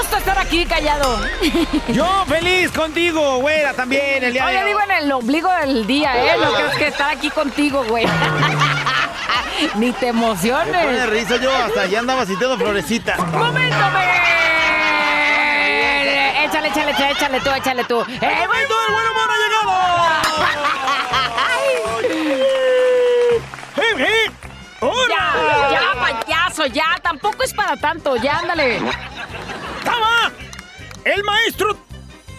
Gusto estar aquí, callado! Yo feliz contigo, güera, también el día de Oye, hoy. digo en el ombligo del día, ¿eh? Lo que es que estar aquí contigo, güey. Ni te Me pone emociones. risa yo, hasta ya andaba sintiendo florecita. ¡Momento, me! Échale, échale, échale, échale tú, échale tú. ¡Eh, güey! ¡Momento del buen humor ha llegado! ¡Hip, hip! Ya, ¡Hola! ya, payaso, ya. Tampoco es para tanto. Ya, ándale. Estaba el maestro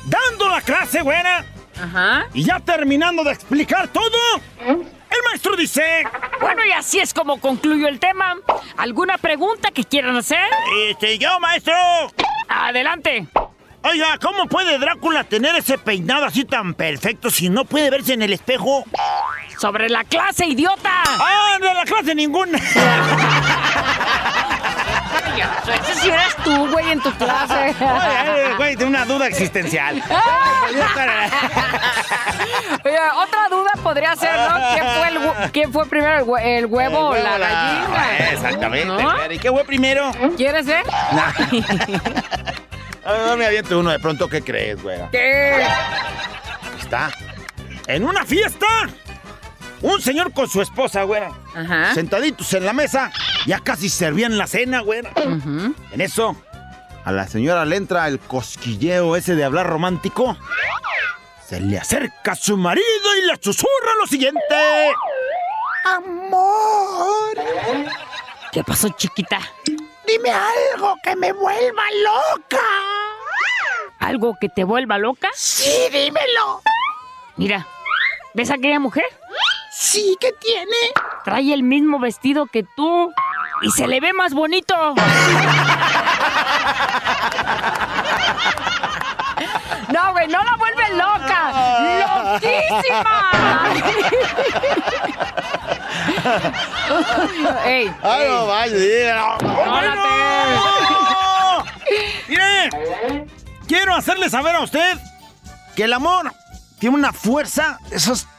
dando la clase, güera, Ajá. y ya terminando de explicar todo, el maestro dice... Bueno, y así es como concluyo el tema. ¿Alguna pregunta que quieran hacer? Este, yo, maestro. Adelante. Oiga, ¿cómo puede Drácula tener ese peinado así tan perfecto si no puede verse en el espejo? Sobre la clase, idiota. ¡Ah, de la clase ninguna! Ese sí eres tú, güey, en tu clase. Oye, güey, de una duda existencial. Oye, otra duda podría ser, ¿no? ¿Quién fue, el hue- quién fue primero, el, hue- el huevo o la gallina? Exactamente. ¿No? güera. ¿Y qué fue primero? ¿Quieres, eh? A ver, me aviento uno de pronto, ¿qué crees, güera? ¿Qué? Está. En una fiesta. Un señor con su esposa, güera. Ajá. Sentaditos en la mesa. Ya casi servían la cena, güera. Ujú. En eso, a la señora le entra el cosquilleo ese de hablar romántico. Se le acerca a su marido y le susurra lo siguiente. Amor, ¿Qué pasó, chiquita? dime algo que me vuelva loca. ¿Algo que te vuelva loca? Sí, dímelo. Mira, ¿ves a aquella mujer? Sí, ¿qué tiene? Trae el mismo vestido que tú y se le ve más bonito. No, güey, no la vuelve loca. ¡Loquísima! ¡Ey! Ay, no, vaya. ¡Órale! Mire, quiero hacerle saber a usted que el amor tiene una fuerza, de esas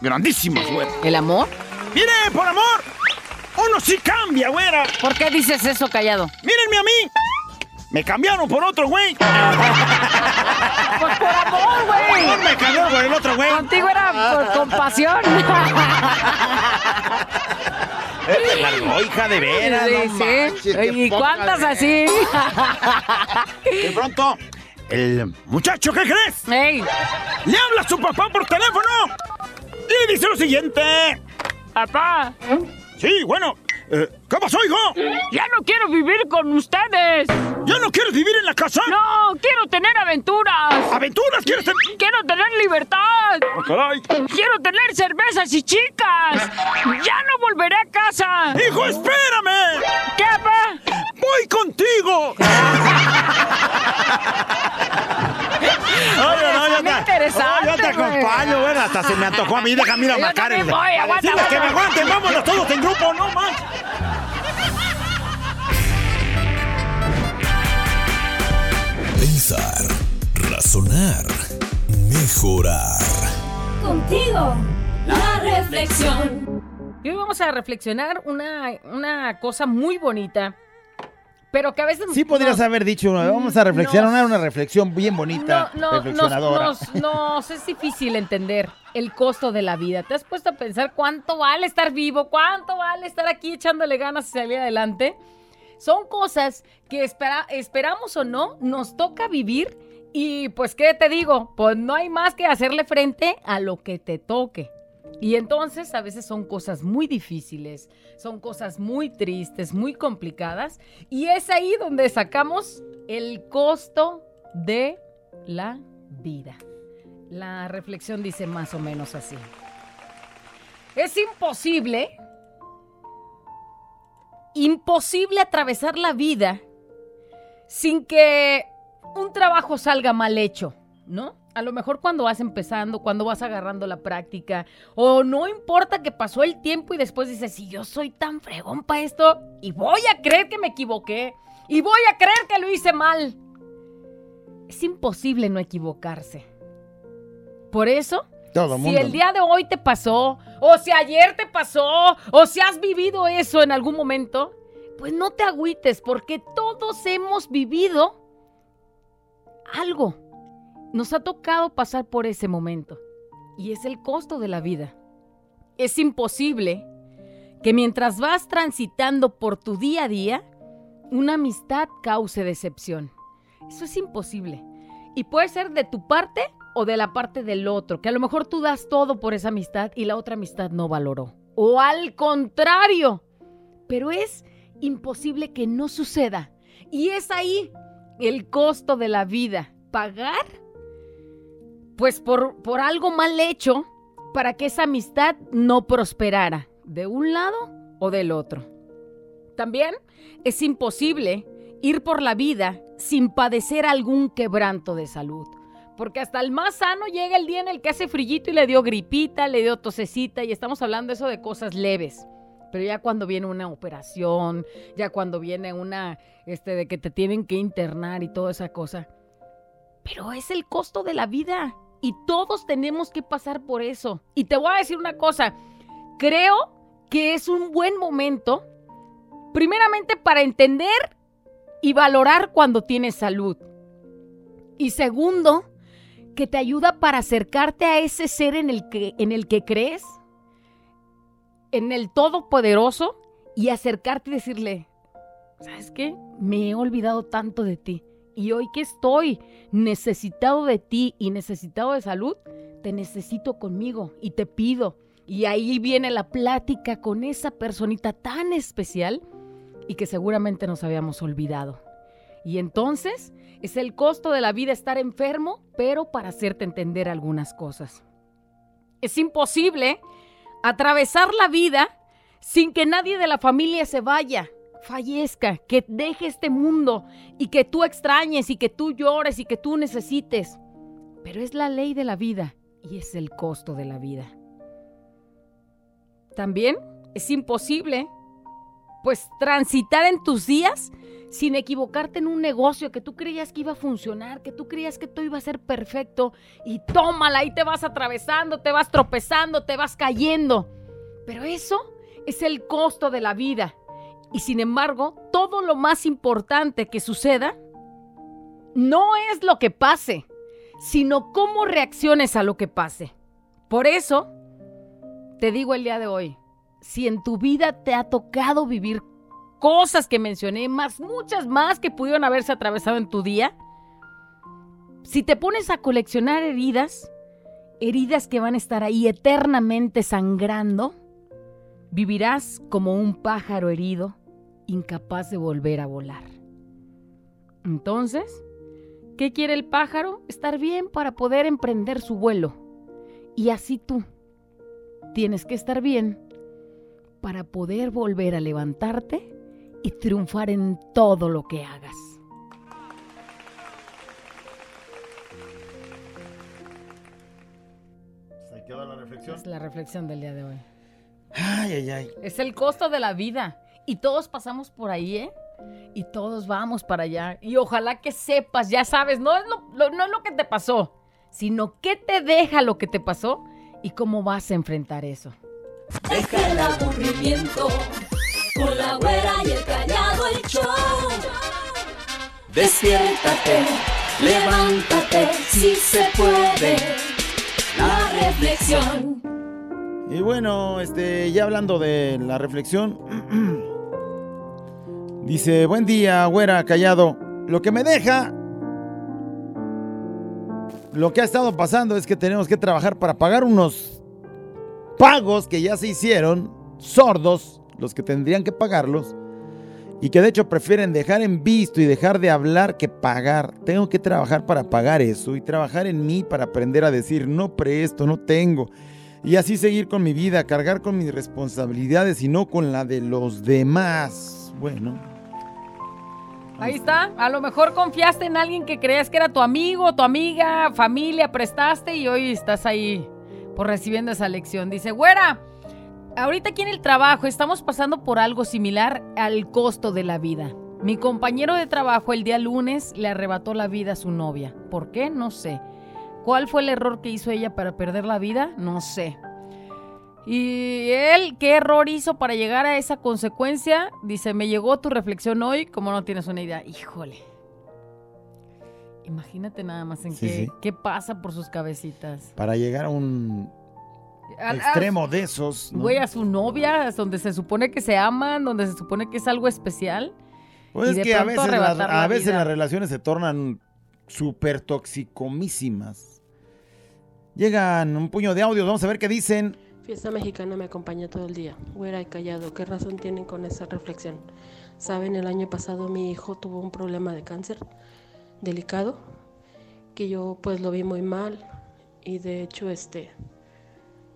grandísimas, güera. ¿El amor? Mire, por amor, uno sí cambia, güera. ¿Por qué dices eso, callado? Mírenme a mí. Me cambiaron por otro güey. Pues por amor, güey. Me cambiaron por el otro güey. Contigo era por compasión. Este largó, hija de veras. Sí, no sí. manches, qué ¿Y cuántas así? De pronto, el muchacho, ¿qué crees? ¡Ey! Le habla a su papá por teléfono. Y dice lo siguiente. ¡Papá! Sí, bueno. eh, ¿Qué pasó, hijo? ¡Ya no quiero vivir con ustedes! ¿Ya no quieres vivir en la casa? ¡No! ¡Quiero tener aventuras! ¿Aventuras quieres tener? ¡Quiero tener libertad! ¡Oh, caray! ¡Quiero tener cervezas y chicas! ¡Ya no volveré a casa! ¡Hijo, espérame! ¿Qué, papá? voy contigo. Oye, no, yo, te, oh, yo te acompaño, bueno, hasta se me antojó a mí, déjame ir a marcar el. Que me aguanten, vámonos todos en grupo, no más. Pensar, razonar, mejorar. Contigo, la reflexión. Y hoy vamos a reflexionar una, una cosa muy bonita pero que a veces... Sí podrías nos- haber dicho, vamos a reflexionar, nos- una reflexión bien bonita, No, no, reflexionadora. nos- nos es difícil entender el costo de la vida. ¿Te has puesto a pensar cuánto vale estar vivo? ¿Cuánto vale estar aquí echándole ganas y salir adelante? Son cosas que espera- esperamos o no, nos toca vivir y pues, ¿qué te digo? Pues no hay más que hacerle frente a lo que te toque. Y entonces a veces son cosas muy difíciles, son cosas muy tristes, muy complicadas, y es ahí donde sacamos el costo de la vida. La reflexión dice más o menos así. Es imposible, imposible atravesar la vida sin que un trabajo salga mal hecho, ¿no? A lo mejor cuando vas empezando, cuando vas agarrando la práctica, o no importa que pasó el tiempo y después dices, si yo soy tan fregón para esto, y voy a creer que me equivoqué, y voy a creer que lo hice mal. Es imposible no equivocarse. Por eso, Todo si mundo. el día de hoy te pasó, o si ayer te pasó, o si has vivido eso en algún momento, pues no te agüites, porque todos hemos vivido algo. Nos ha tocado pasar por ese momento. Y es el costo de la vida. Es imposible que mientras vas transitando por tu día a día, una amistad cause decepción. Eso es imposible. Y puede ser de tu parte o de la parte del otro, que a lo mejor tú das todo por esa amistad y la otra amistad no valoró. O al contrario. Pero es imposible que no suceda. Y es ahí el costo de la vida. Pagar, pues por, por algo mal hecho, para que esa amistad no prosperara, de un lado o del otro. También es imposible ir por la vida sin padecer algún quebranto de salud. Porque hasta el más sano llega el día en el que hace frillito y le dio gripita, le dio tosecita y estamos hablando eso de cosas leves. Pero ya cuando viene una operación, ya cuando viene una, este, de que te tienen que internar y toda esa cosa. Pero es el costo de la vida y todos tenemos que pasar por eso. Y te voy a decir una cosa, creo que es un buen momento, primeramente para entender y valorar cuando tienes salud. Y segundo, que te ayuda para acercarte a ese ser en el que, en el que crees, en el Todopoderoso, y acercarte y decirle, ¿sabes qué? Me he olvidado tanto de ti. Y hoy que estoy necesitado de ti y necesitado de salud, te necesito conmigo y te pido. Y ahí viene la plática con esa personita tan especial y que seguramente nos habíamos olvidado. Y entonces es el costo de la vida estar enfermo, pero para hacerte entender algunas cosas. Es imposible atravesar la vida sin que nadie de la familia se vaya, fallezca, que deje este mundo y que tú extrañes y que tú llores y que tú necesites. Pero es la ley de la vida y es el costo de la vida. También es imposible pues transitar en tus días sin equivocarte en un negocio que tú creías que iba a funcionar, que tú creías que todo iba a ser perfecto y tómala, ahí te vas atravesando, te vas tropezando, te vas cayendo. Pero eso es el costo de la vida. Y sin embargo, todo lo más importante que suceda no es lo que pase, sino cómo reacciones a lo que pase. Por eso, te digo el día de hoy, si en tu vida te ha tocado vivir cosas que mencioné, más muchas más que pudieron haberse atravesado en tu día, si te pones a coleccionar heridas, heridas que van a estar ahí eternamente sangrando, vivirás como un pájaro herido, incapaz de volver a volar. Entonces, ¿qué quiere el pájaro? Estar bien para poder emprender su vuelo. Y así tú tienes que estar bien para poder volver a levantarte y triunfar en todo lo que hagas. Ahí queda la reflexión. Es la reflexión del día de hoy. Ay, ay, ay. Es el costo de la vida. Y todos pasamos por ahí, ¿eh? Y todos vamos para allá. Y ojalá que sepas, ya sabes, no es lo, lo- no es lo que te pasó, sino qué te deja lo que te pasó y cómo vas a enfrentar eso. Deja el aburrimiento con la güera y el callado el show. Despiértate, levántate, si se puede. La reflexión. Y bueno, este, ya hablando de la reflexión, dice, buen día, güera, callado. Lo que me deja, lo que ha estado pasando es que tenemos que trabajar para pagar unos pagos que ya se hicieron, sordos, los que tendrían que pagarlos, y que de hecho prefieren dejar en visto y dejar de hablar que pagar. Tengo que trabajar para pagar eso y trabajar en mí para aprender a decir, no presto, no tengo. Y así seguir con mi vida, cargar con mis responsabilidades y no con la de los demás. Bueno, Ahí está. A lo mejor confiaste en alguien que creías que era tu amigo, tu amiga, familia, prestaste y hoy estás ahí por recibiendo esa lección. Dice, güera, ahorita aquí en el trabajo estamos pasando por algo similar al costo de la vida. Mi compañero de trabajo el día lunes le arrebató la vida a su novia. ¿Por qué? No sé. ¿Cuál fue el error que hizo ella para perder la vida? No sé. Y él, ¿qué error hizo para llegar a esa consecuencia? Dice, me llegó tu reflexión hoy, como no tienes una idea. Híjole. Imagínate nada más en Sí, qué, sí. qué pasa por sus cabecitas. para llegar a un a- extremo de esos. ¿no? Güey, a su novia, donde se supone que se aman, donde se supone que es algo especial. Pues y es que a veces, las, a veces las relaciones se tornan súper toxicomísimas. Llegan un puño de audios, vamos a ver qué dicen. Fiesta mexicana me acompaña todo el día. Güera y callado, ¿qué razón tienen con esa reflexión? Saben, el año pasado mi hijo tuvo un problema de cáncer delicado, que yo pues lo vi muy mal y de hecho este,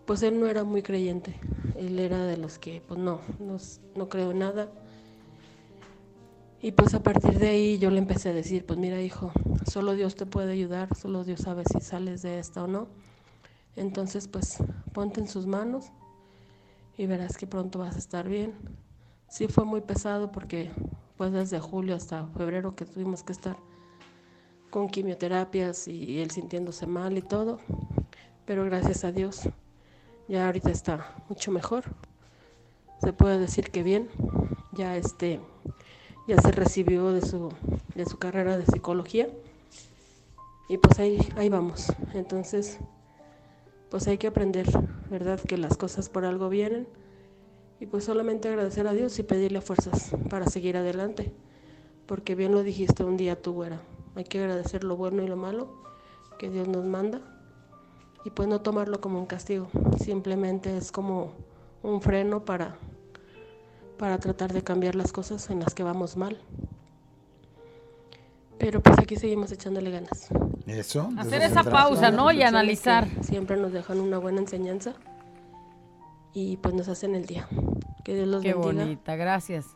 pues él no era muy creyente. Él era de los que pues no, no, no creo nada. Y pues a partir de ahí yo le empecé a decir, pues mira hijo, solo Dios te puede ayudar, solo Dios sabe si sales de esta o no. Entonces, pues ponte en sus manos y verás que pronto vas a estar bien. Sí fue muy pesado porque pues desde julio hasta febrero que tuvimos que estar con quimioterapias y él sintiéndose mal y todo, pero gracias a Dios ya ahorita está mucho mejor. Se puede decir que bien. Ya este ya se recibió de su de su carrera de psicología. Y pues ahí ahí vamos. Entonces, pues hay que aprender, ¿verdad? Que las cosas por algo vienen. Y pues solamente agradecer a Dios y pedirle fuerzas para seguir adelante. Porque bien lo dijiste un día tú, güera. Hay que agradecer lo bueno y lo malo que Dios nos manda. Y pues no tomarlo como un castigo. Simplemente es como un freno para, para tratar de cambiar las cosas en las que vamos mal. Pero pues aquí seguimos echándole ganas. Eso. Hacer esa pausa, ¿no? Y analizar. Siempre nos dejan una buena enseñanza y pues nos hacen el día. Que Dios los Qué bendiga. bonita, gracias.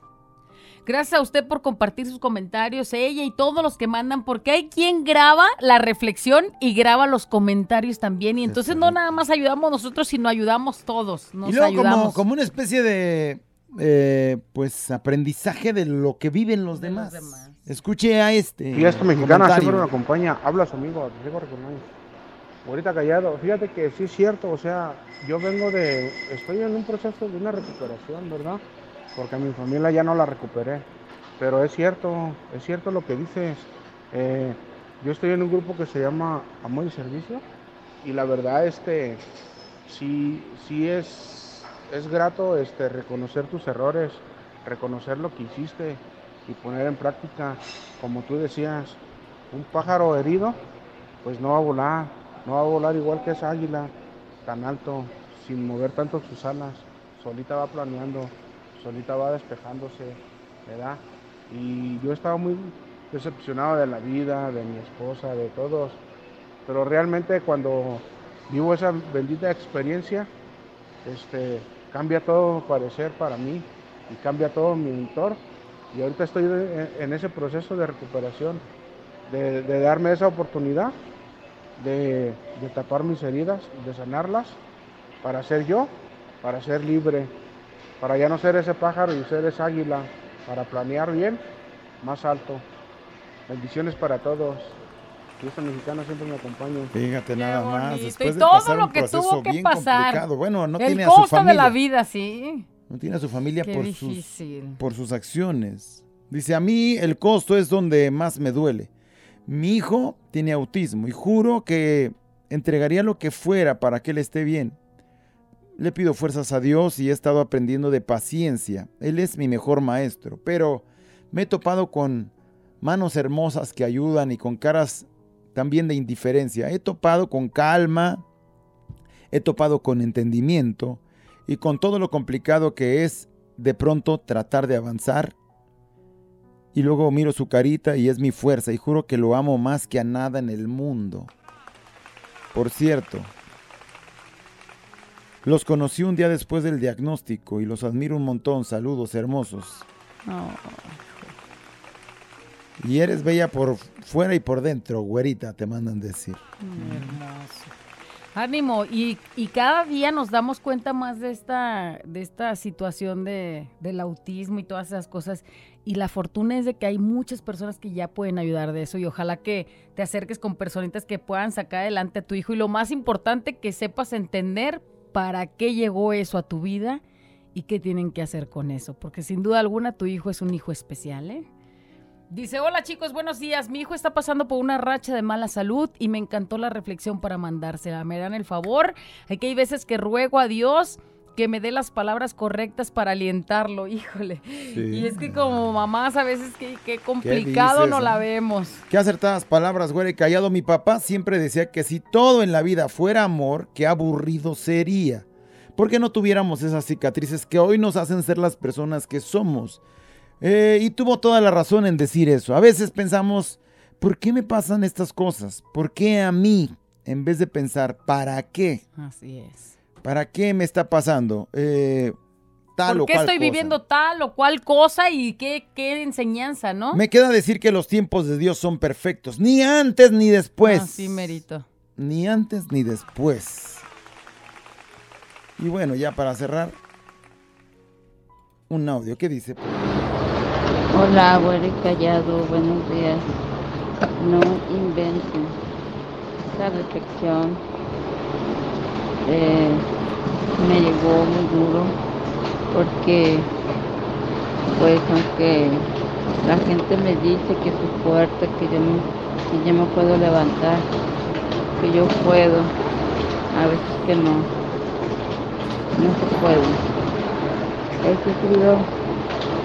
Gracias a usted por compartir sus comentarios, ella y todos los que mandan, porque hay quien graba la reflexión y graba los comentarios también. Y entonces no nada más ayudamos nosotros, sino ayudamos todos. Nos y luego como, como una especie de eh, pues aprendizaje de lo que viven los De los demás. Escuche a este. Fiesta mexicana comentario. siempre me acompaña. Habla su amigo, Rigo Recurrentes. Ahorita callado. Fíjate que sí es cierto, o sea, yo vengo de. Estoy en un proceso de una recuperación, ¿verdad? Porque a mi familia ya no la recuperé. Pero es cierto, es cierto lo que dices. Eh, yo estoy en un grupo que se llama Amor y Servicio. Y la verdad, este. Sí, sí es, es grato este, reconocer tus errores, reconocer lo que hiciste y poner en práctica, como tú decías, un pájaro herido, pues no va a volar, no va a volar igual que esa águila tan alto, sin mover tanto sus alas, solita va planeando, solita va despejándose, ¿verdad? Y yo estaba muy decepcionado de la vida, de mi esposa, de todos, pero realmente cuando vivo esa bendita experiencia, este, cambia todo parecer para mí y cambia todo mi entorno. Y ahorita estoy en, ese proceso de recuperación, de, de darme esa oportunidad de, de tapar mis heridas, de sanarlas, para ser yo, para ser libre, para ya no ser ese pájaro y ser esa águila, para planear bien más alto. Bendiciones para todos. Que esta mexicana siempre me acompañe. Fíjate Qué nada bonito. más. Y Después de todo pasar lo que tuvo que pasar. complicado. Bueno, no el tiene a su costo familia. de la vida, sí. No tiene a su familia Qué por sus, por sus acciones. Dice, a mí el costo es donde más me duele. Mi hijo tiene autismo y juro que entregaría lo que fuera para que él esté bien. Le pido fuerzas a Dios y he estado aprendiendo de paciencia. Él es mi mejor maestro, pero me he topado con manos hermosas que ayudan y con caras también de indiferencia. He topado con calma, he topado con entendimiento y con todo lo complicado que es de pronto tratar de avanzar. Y luego miro su carita y es mi fuerza y juro que lo amo más que a nada en el mundo. Por cierto, los conocí un día después del diagnóstico y los admiro un montón. Saludos hermosos. No. Y eres bella por fuera y por dentro, güerita, te mandan decir. Hermoso. Ánimo, y, y cada día nos damos cuenta más de esta, de esta situación de, del autismo y todas esas cosas. Y la fortuna es de que hay muchas personas que ya pueden ayudar de eso y ojalá que te acerques con personitas que puedan sacar adelante a tu hijo. Y lo más importante, que sepas entender para qué llegó eso a tu vida y qué tienen que hacer con eso. Porque sin duda alguna tu hijo es un hijo especial, ¿eh? Dice, hola chicos, buenos días. Mi hijo está pasando por una racha de mala salud y me encantó la reflexión para mandársela. Me dan el favor. Aquí hay veces que ruego a Dios que me dé las palabras correctas para alientarlo. Híjole. Y es que como mamás a veces que, qué complicado dices, no la vemos. Qué acertadas palabras, güey. Callado, mi papá siempre decía que si todo en la vida fuera amor, qué aburrido sería. Porque no tuviéramos esas cicatrices que hoy nos hacen ser las personas que somos. Eh, y tuvo toda la razón en decir eso. A veces pensamos, ¿por qué me pasan estas cosas? ¿Por qué a mí? En vez de pensar, ¿para qué? Así es. ¿Para qué me está pasando? Eh, tal ¿Por o qué cual estoy cosa. viviendo tal o cual cosa y qué, qué enseñanza, no? Me queda decir que los tiempos de Dios son perfectos. Ni antes ni después. Así merito. Ni antes ni después. Y bueno, ya para cerrar, un audio. ¿Qué dice? Hola, y callado, buenos días. No inventen. Esta reflexión eh, me llegó muy duro porque, pues, aunque la gente me dice que soy fuerte, que yo, me, que yo me puedo levantar, que yo puedo, a veces que no, no se puede. He sufrido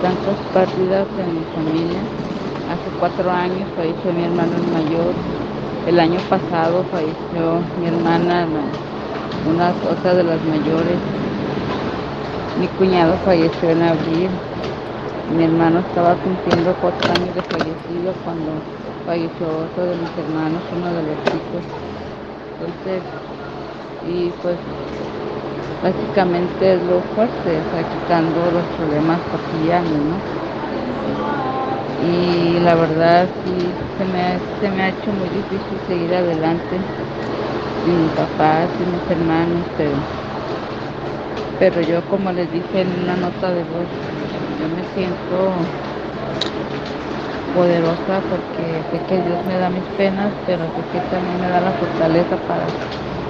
tantas pérdidas en mi familia. Hace cuatro años falleció mi hermano el mayor. El año pasado falleció mi hermana, una otra de las mayores. Mi cuñado falleció en abril. Mi hermano estaba cumpliendo cuatro años de fallecido cuando falleció otro de mis hermanos, uno de los chicos. Entonces, y pues básicamente es lo fuerte, o quitando los problemas cotidianos, ¿no? Y la verdad sí, se me, ha, se me ha hecho muy difícil seguir adelante sin mi papá, sin mis hermanos, pero yo como les dije en una nota de voz, yo me siento poderosa porque sé que Dios me da mis penas, pero sé que también me da la fortaleza para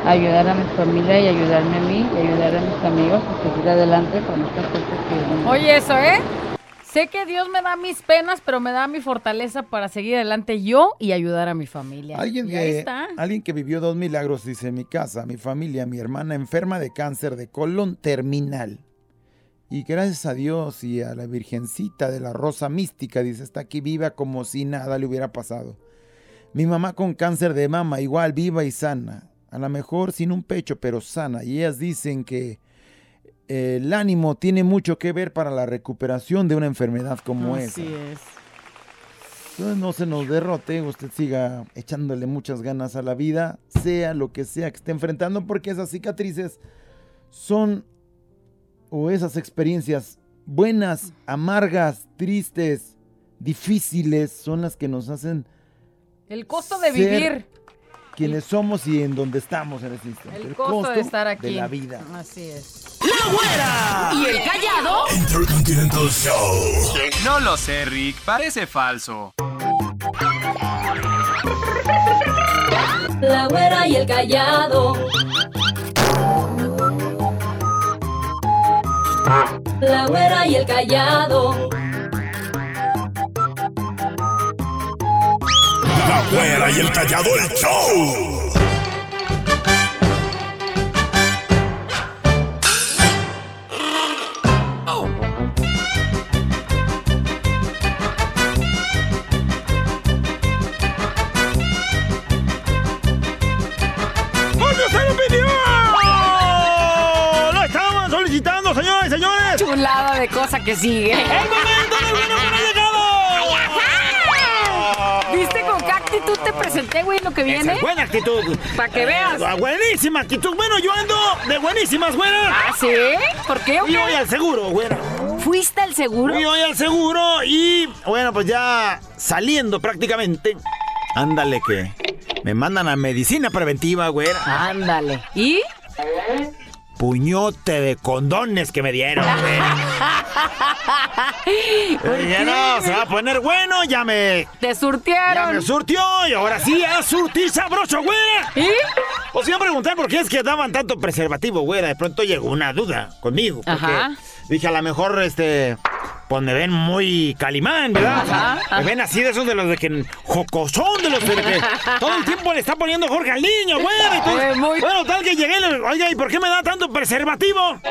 ayudar a mi familia y ayudarme a mí y ayudar a mis amigos a seguir adelante con estas cosas que. Oye, eso, ¿eh? Sé que Dios me da mis penas, pero me da mi fortaleza para seguir adelante yo y ayudar a mi familia. Alguien y ahí que, está. alguien que vivió dos milagros, dice, en mi casa, mi familia, mi hermana enferma de cáncer de colon terminal. Y gracias a Dios y a la Virgencita de la Rosa Mística, dice, está aquí viva como si nada le hubiera pasado. Mi mamá con cáncer de mama, igual viva y sana. A lo mejor sin un pecho, pero sana. Y ellas dicen que eh, el ánimo tiene mucho que ver para la recuperación de una enfermedad como esa. Así es. Entonces no se nos derrote, usted siga echándole muchas ganas a la vida, sea lo que sea que esté enfrentando, porque esas cicatrices son, o esas experiencias buenas, amargas, tristes, difíciles, son las que nos hacen El costo de vivir. Quienes somos y en donde estamos en este instante. El costo de estar aquí. De la vida. Así es. La la güera. ¿Y el callado? Intercontinental Show. No lo sé, Rick. Parece falso. La güera y el callado. La güera y el callado. La güera y el callado el show. ¡Porque se lo pidió! ¡Lo estaban solicitando, señoras y señores! Chulada de cosa que sigue. ¡El momento del bueno para! ¿Viste con qué actitud te presenté, güey, lo que viene? es buena actitud. Pa' que veas. Ah, buenísima actitud. Bueno, yo ando de buenísimas, güera. ¿Ah, sí? ¿Por qué? Fui hoy al seguro, güera. ¿Fuiste al seguro? Fui hoy al seguro y, bueno, pues ya saliendo prácticamente. Ándale que me mandan a medicina preventiva, güera. Ándale. ¿Y? Puñote de condones que me dieron. Eh, ya no, se va a poner bueno, ya me... ¿Te Ya surtieron? me surtió y ahora sí a surtir sabroso, güera. ¿Y? Os iba a preguntar por qué es que daban tanto preservativo, güera. De pronto llegó una duda conmigo. Porque Ajá. dije, a lo mejor, este... Pues me ven muy calimán, ¿verdad? Ajá, me ven así de esos de los de que... Jocosón de los de que todo el tiempo le está poniendo Jorge al niño, güera. y todo. Eh, muy- Bueno, tal que llegué. Oiga, ¿y por qué me da tanto preservativo?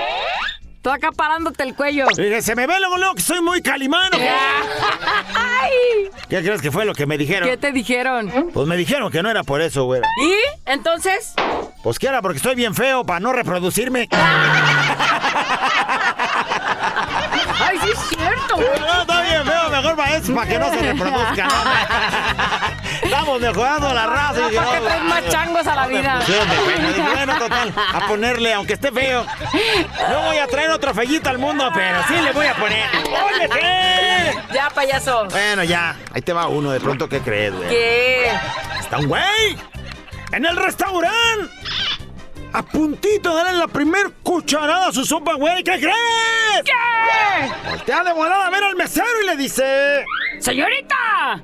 Tú acá parándote el cuello. Y se me ve luego, luego que soy muy calimán. ¿o qué? ¡Ay! ¿Qué crees que fue lo que me dijeron? ¿Qué te dijeron? Pues me dijeron que no era por eso, güera. ¿Y? Entonces, Pues que era porque estoy bien feo para no reproducirme. ¡ay, sí es cierto, güey! No, está bien feo, mejor para eso, para que no se reproduzca, ¿no? Estamos mejorando la raza. y ¿Para qué no, traes más changos a la vida? Bueno, total, a ponerle, aunque esté feo. No voy a traer otro fellito al mundo, pero sí le voy a poner. ¡Oye, qué! Ya, payaso. Bueno, ya, ahí te va uno, de pronto, ¿qué crees, güey? ¿Qué? Está un güey en el restaurante. A puntito de darle la primer cucharada a su sopa, güey. ¿Qué crees? ¿Qué? Voltea de volada a ver al mesero y le dice... ¡Señorita!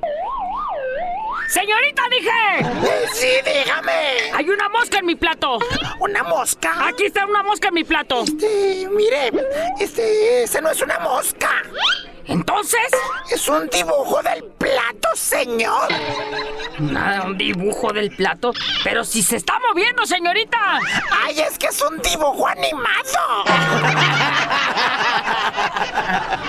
¡Señorita, dije! Sí, dígame. Hay una mosca en mi plato. ¿Una mosca? Aquí está una mosca en mi plato. Este, mire, este, ese no es una mosca. Entonces, Es un dibujo del plato, señor. nada, un dibujo del plato. Pero si se está moviendo, señorita. Ay, es que es un dibujo animado.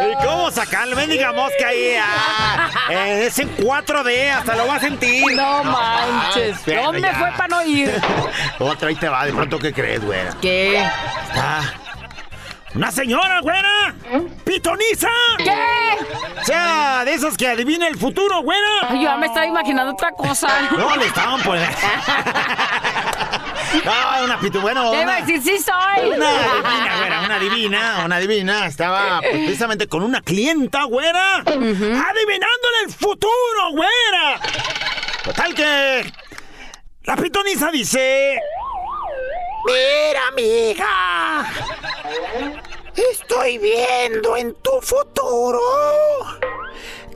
¿Y cómo sacarle bendiga mosca ahí? Ah, eh, es en 4D, hasta lo va a sentir. No manches. Bueno, ¿Dónde ya. fue para no ir? Otra ahí te va, de pronto, ¿qué crees, güera? ¿Qué? Ah, ¡Una señora, güera! ¡Pitoniza! ¿Qué? O sea, de esos que adivina el futuro, güera. Ay, yo ya me estaba imaginando otra cosa. No, le estaban poniendo. No, una pitu, bueno, ¿Qué iba a decir? Sí soy. una divina, güera, una divina, una divina. Estaba pues, precisamente con una clienta, güera, adivinándole el futuro, güera. Total que la pitoniza dice... Mira, amiga, estoy viendo en tu futuro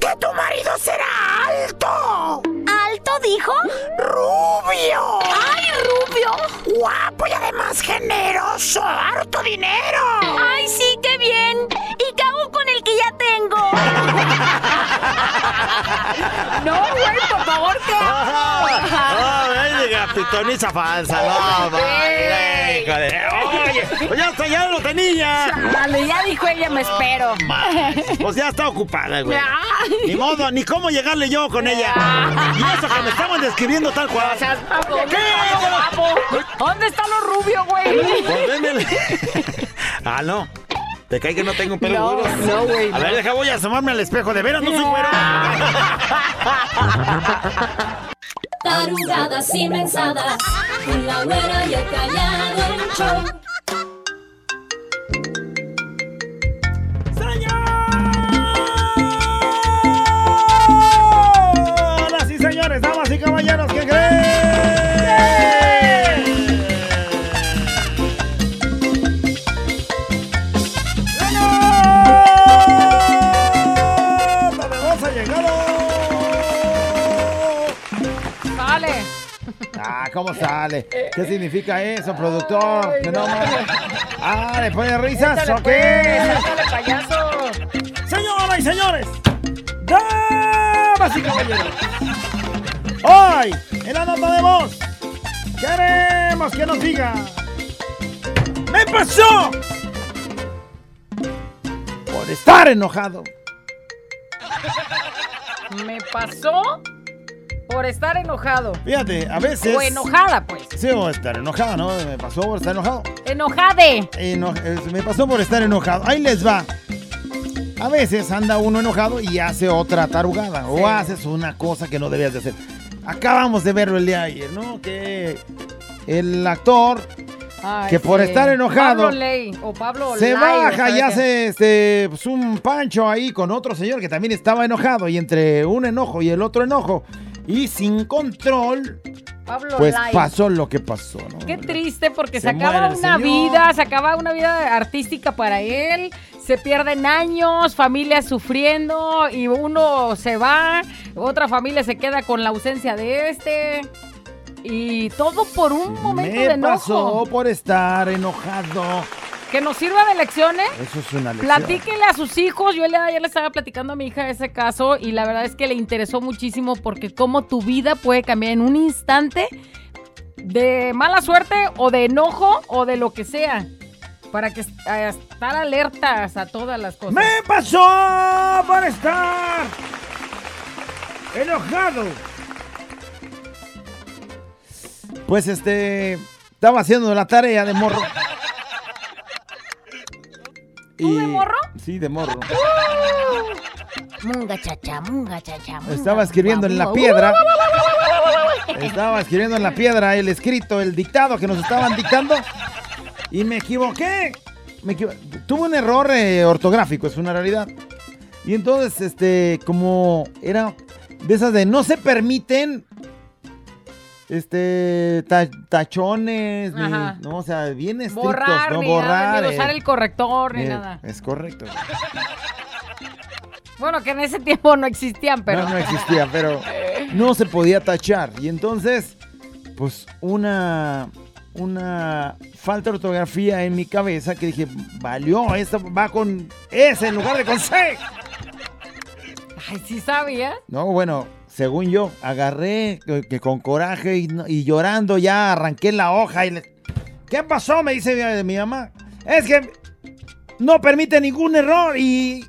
que tu marido será alto. ¿Alto dijo? Rubio. ¡Ay, rubio! Guapo y además generoso. Harto dinero. ¡Ay, sí, qué bien! ¿Y qué que ya tengo? No, güey, por favor, ¿qué hago? No, diga, pitoniza falsa. No, vale, híjole. Oye, pues ya, está, ya lo tenía. Dale, ya dijo ella, me espero. Pues ya está ocupada, güey. Ni modo, ni cómo llegarle yo con ella. Y eso que me estaban describiendo tal cual. O sea, guapo, ¿Qué? guapo. ¿Dónde está lo rubio, güey? Pues. Ah, no. ¿Te cae que no tengo pelo No, duro? no, güey, A ver, deja, voy a asomarme al espejo. ¿De veras no soy güero? Tarugadas y mensadas, con la güera y el callado el show. ¿Qué significa eso, productor? Que no más- Ah, ¿le pone risas Échale, o qué? pues, payaso. Señoras y señores, damas y caballeros, hoy en la nota de voz queremos que nos diga ¡Me pasó! Por estar enojado. Me pasó por estar enojado. Fíjate, a veces... O enojada, pues. Sí, o estar enojado, ¿no? Me pasó por estar enojado. Enojade. Eno- me pasó por estar enojado. Ahí les va. A veces anda uno enojado y hace otra tarugada. O haces una cosa que no debías de hacer. Acabamos de verlo el día de ayer, ¿no? Que el actor Ay, que por sí. estar enojado Pablo Ley o Pablo se Lai, baja y hace este, pues, un pancho ahí con otro señor que también estaba enojado. Y entre un enojo y el otro enojo y sin control, Pablo pues pasó lo que pasó, ¿no? Qué triste porque Se se, acaba una señor. vida, se acaba una vida artística para él, se pierden años, familias sufriendo y uno se va, otra familia se queda con la ausencia de este y todo por un momento Me de enojo. pasó por estar enojado. Que nos sirva de lecciones. Eso es una lección. Platíquele a sus hijos. Yo ayer le estaba platicando a mi hija ese caso y la verdad es que le interesó muchísimo porque cómo tu vida puede cambiar en un instante de mala suerte o de enojo o de lo que sea. Para que estar alertas a todas las cosas. Me pasó por estar enojado. Pues este, estaba haciendo la tarea de morro. ¿Tú de morro? Sí, de morro. Munga chacha, munga chacha. munga, Estaba escribiendo en la piedra. munga. Estaba escribiendo en la piedra el escrito, el dictado que nos estaban dictando. Y me equivoqué. Me equivo- Tuve un error eh, ortográfico, es una realidad. Y entonces, este, como era de esas de no se permiten este ta- tachones, ni- no, o sea, bien estrictos, Borrar, no ni borrar. nada, ni usar eh, el corrector ni eh, nada. Es correcto. Bueno, que en ese tiempo no existían, pero. No, no existía, pero no se podía tachar. Y entonces, pues una, una falta de ortografía en mi cabeza que dije, valió, esto va con S en lugar de con C. Ay, sí sabía. No, bueno, según yo, agarré que, que con coraje y, no- y llorando ya arranqué la hoja y le... ¿Qué pasó? Me dice mi, mi mamá. Es que no permite ningún error y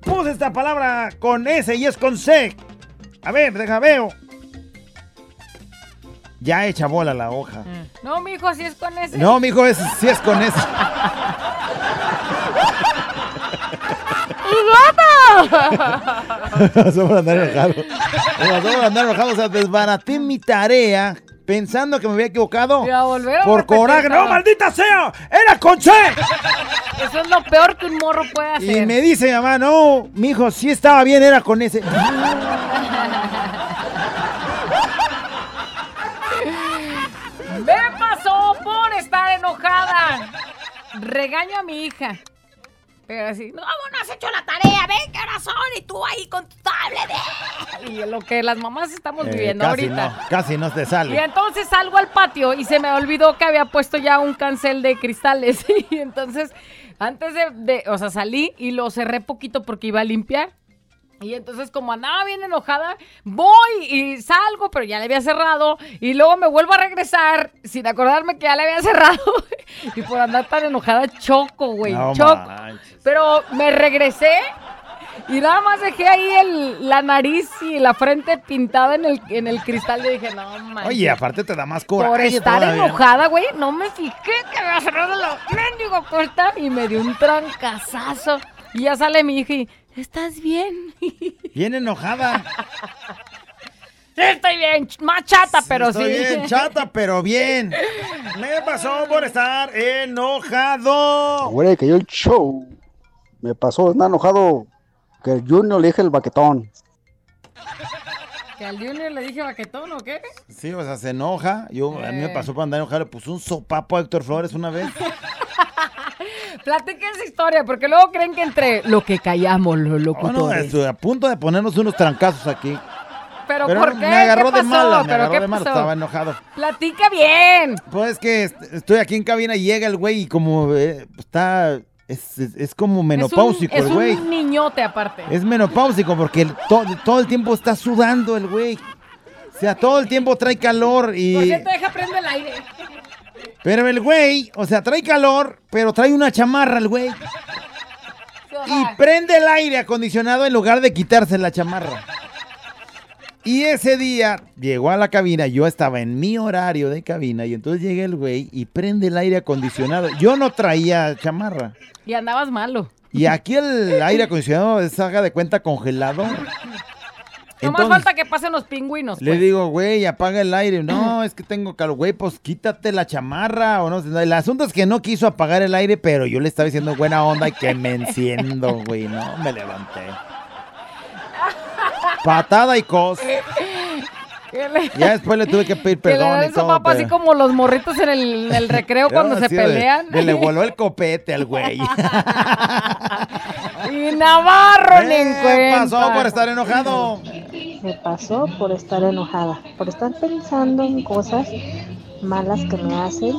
puse esta palabra con S y es con C. A ver, deja veo. Ya echa bola la hoja. No, mi hijo, así es con ese. No, mijo, es, sí es con S. pasó por andar enojado. Pasó por andar enojado. O sea, desbaraté mi tarea pensando que me había equivocado. Y a volver a Por coraje. ¡No, maldita sea! ¡Era con C! Eso es lo peor que un morro puede hacer. Y me dice mi mamá, no, mi hijo, sí estaba bien, era con ese. Me pasó por estar enojada. Regaño a mi hija. Pero así, no, no has hecho la tarea, ven qué horas son y tú ahí con tu tablet. Y lo que las mamás estamos Eh, viviendo casi ahorita. no, casi no te Y sale. entonces salgo al patio y se me olvidó que había puesto ya un cancel de cristales. Y entonces, antes de, de- o sea, salí y lo cerré poquito porque iba a limpiar. Y entonces, como andaba bien enojada, voy y salgo, pero ya le había cerrado. Y luego me vuelvo a regresar sin acordarme que ya le había cerrado. y por andar tan enojada, choco, güey. No choco. manches. Pero me regresé y nada más dejé ahí el- la nariz y la frente pintada en el, en el cristal. Y dije, no manches. Oye, aparte te da más coraje. Por estar todavía. enojada, güey, no me fijé que había cerrado la mendigo puerta y me dio un trancazazo. Y ya sale mi hija y, ¿estás bien? Bien enojada. Sí, estoy bien, más chata, pero Estoy sí. bien chata, pero bien. Me pasó por estar enojado. Güey, que yo el show. Me pasó, está enojado que el Junior le dije el baquetón. ¿Que al Junior le dije baquetón o qué? Sí, o sea, se enoja. Yo, A mí me Eh. pasó por andar enojado. Le puse un sopapo a Héctor Flores una vez. Platique esa historia, porque luego creen que entre lo que callamos los Oh, no, locutores. estoy a punto de ponernos unos trancazos aquí. ¿Pero, Pero por qué? me agarró ¿Qué de mala, me ¿Pero agarró qué de mala, pasó? estaba enojado. Platica bien. Pues es que est- estoy aquí en cabina y llega el güey y como eh, está, es, es- es como menopáusico es el güey. Es un niñote aparte. Es menopáusico porque el- to- todo el tiempo está sudando el güey. O sea, todo el tiempo trae calor Por y... cierto, deja prender el aire. Pero el güey, o sea, trae calor, pero trae una chamarra el güey. Y prende el aire acondicionado en lugar de quitarse la chamarra. Y ese día llegó a la cabina, yo estaba en mi horario de cabina y entonces llega el güey y prende el aire acondicionado. Yo no traía chamarra. Y andabas malo. Y aquí el aire acondicionado es, haga de cuenta, congelado. No más falta que pasen los pingüinos. le pues. digo, güey, apaga el aire. No, es que tengo calor. Güey, pues quítate la chamarra o no. El asunto es que no quiso apagar el aire, pero yo le estaba diciendo buena onda y que me enciendo, güey. No, me levanté. Patada y cos. Le- Ya después le tuve que pedir que le perdón y su todo. papá así como los morritos en el, en el recreo cuando se pelean. le voló el copete al güey. y Navarro ni en ¿Qué cuenta. pasó por estar enojado? Me pasó por estar enojada, por estar pensando en cosas malas que me hacen.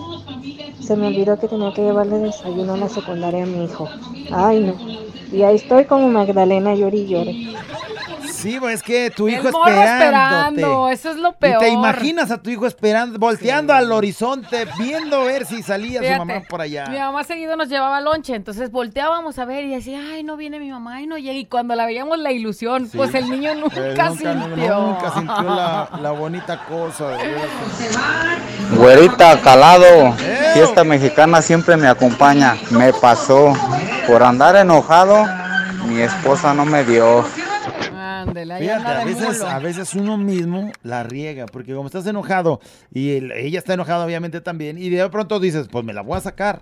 Se me olvidó que tenía que llevarle desayuno a la secundaria a mi hijo. Ay, no. Y ahí estoy como Magdalena, llori y llore. Sí, pues es que tu hijo El morro esperando, eso es lo Y peor. te imaginas a tu hijo esperando, volteando al horizonte, viendo a ver si salía su mamá por allá. Mi mamá seguido nos llevaba lonche, entonces volteábamos a ver y decía, ay, no viene mi mamá, ay, no llega. Y cuando la veíamos la ilusión, pues el niño nunca, Eh, nunca, sintió. nunca sintió la, la bonita cosa. de. Güerita Calado, fiesta mexicana siempre me acompaña. Me pasó por andar enojado, mi esposa no me dio. Ándele, ahí Fíjate, anda a veces, mulo. a veces uno mismo la riega, porque como estás enojado y el- ella está enojada obviamente también, y de pronto dices, pues me la voy a sacar.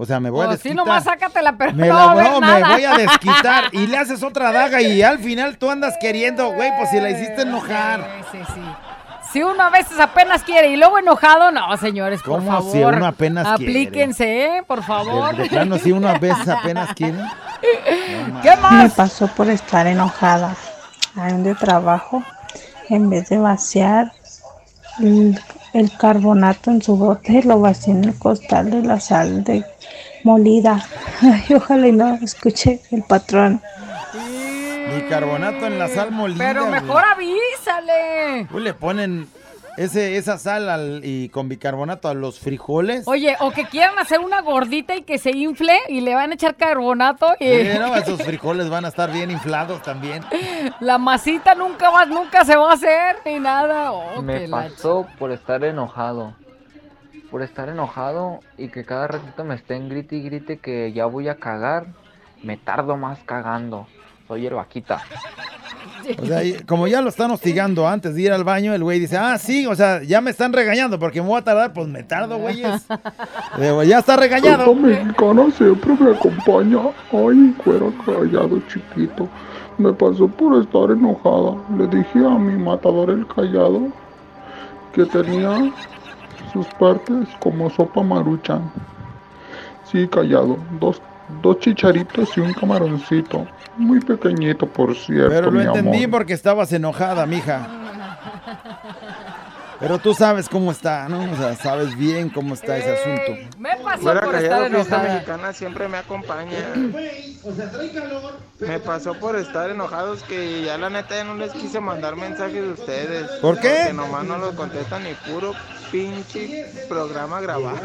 O sea, me voy a Pues sí, desquitar. nomás sácatela, pero me no la a voy, haber no, me nada. voy a desquitar y le haces otra daga y al final tú andas queriendo, güey, pues si la hiciste enojar. Sí, sí, sí. Si uno a veces apenas quiere y luego enojado, no, señores, por ¿Cómo favor. si uno apenas quiere? Aplíquense, ¿eh? Por favor. De, de plano, si uno a veces apenas quiere. ¿Qué Me más? pasó por estar enojada. Donde trabajo, en vez de vaciar el, el carbonato en su bote, lo vacié en el costal de la sal de molida. Ay, ojalá y no escuche el patrón. Bicarbonato en la sal molida. Pero güey. mejor avísale. Uy, le ponen ese, esa sal al- y con bicarbonato a los frijoles. Oye, o que quieran hacer una gordita y que se infle y le van a echar carbonato y Sí, no, esos frijoles van a estar bien inflados también. la masita nunca va, nunca se va a hacer ni nada. Oh, Me la pasó por estar enojado. Por estar enojado y que cada ratito me estén grite y grite que ya voy a cagar. Me tardo más cagando. Soy el vaquita. O sea, como ya lo están hostigando antes de ir al baño, el güey dice, ah, sí, o sea, ya me están regañando porque me voy a tardar, pues me tardo, güeyes. Digo, ya está regañado. Esta mexicana siempre me acompaña. Ay, cuero callado chiquito. Me pasó por estar enojada. Le dije a mi matador el callado que tenía sus partes como sopa maruchan. Sí, callado. Dos, dos chicharitos y un camaroncito. Muy pequeñito, por cierto, Pero lo mi entendí amor. porque estabas enojada, mija. Pero tú sabes cómo está, ¿no? O sea, sabes bien cómo está ese asunto. Me pasó Fuera por callado, estar fiesta enojada. mexicana siempre me acompaña. Me pasó por estar enojados que ya la neta ya no les quise mandar mensajes de ustedes. ¿Por qué? Porque nomás no los contestan ni puro pinche programa grabado.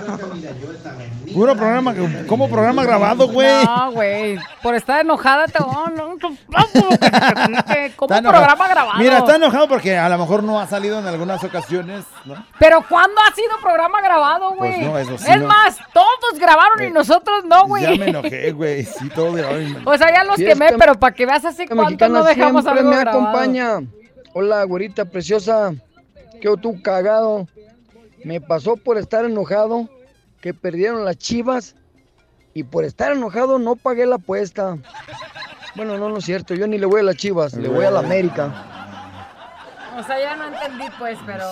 Puro programa, ¿cómo programa grabado, güey? No, güey. Por estar enojada te oh, no, no, que- ¿Cómo Está enojado. programa grabado? Mira, está enojado porque a lo mejor no ha salido en algunas ocasiones, ¿no? Pero ¿cuándo ha sido programa grabado, güey? Pues no, eso sí Es no. más, todos grabaron y nosotros no, güey. Ya me enojé, güey. Sí, O sea, ya los quemé, pero para que veas hace cuánto mexicana no dejamos algo me grabado. acompaña. Hola, güerita preciosa. Quedo tú cagado. Me pasó por estar enojado que perdieron las chivas y por estar enojado no pagué la apuesta. Bueno, no, no es cierto. Yo ni le voy a las chivas, le voy a la América. O sea, ya no entendí, pues, pero...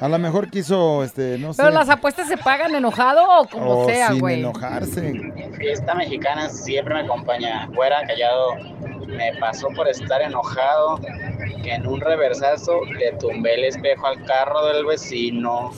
A lo mejor quiso, este, no sé. Pero las apuestas se pagan enojado o como o sea, sin güey. enojarse. Fiesta mexicana siempre me acompaña. Fuera callado. Me pasó por estar enojado que en un reversazo le tumbé el espejo al carro del vecino.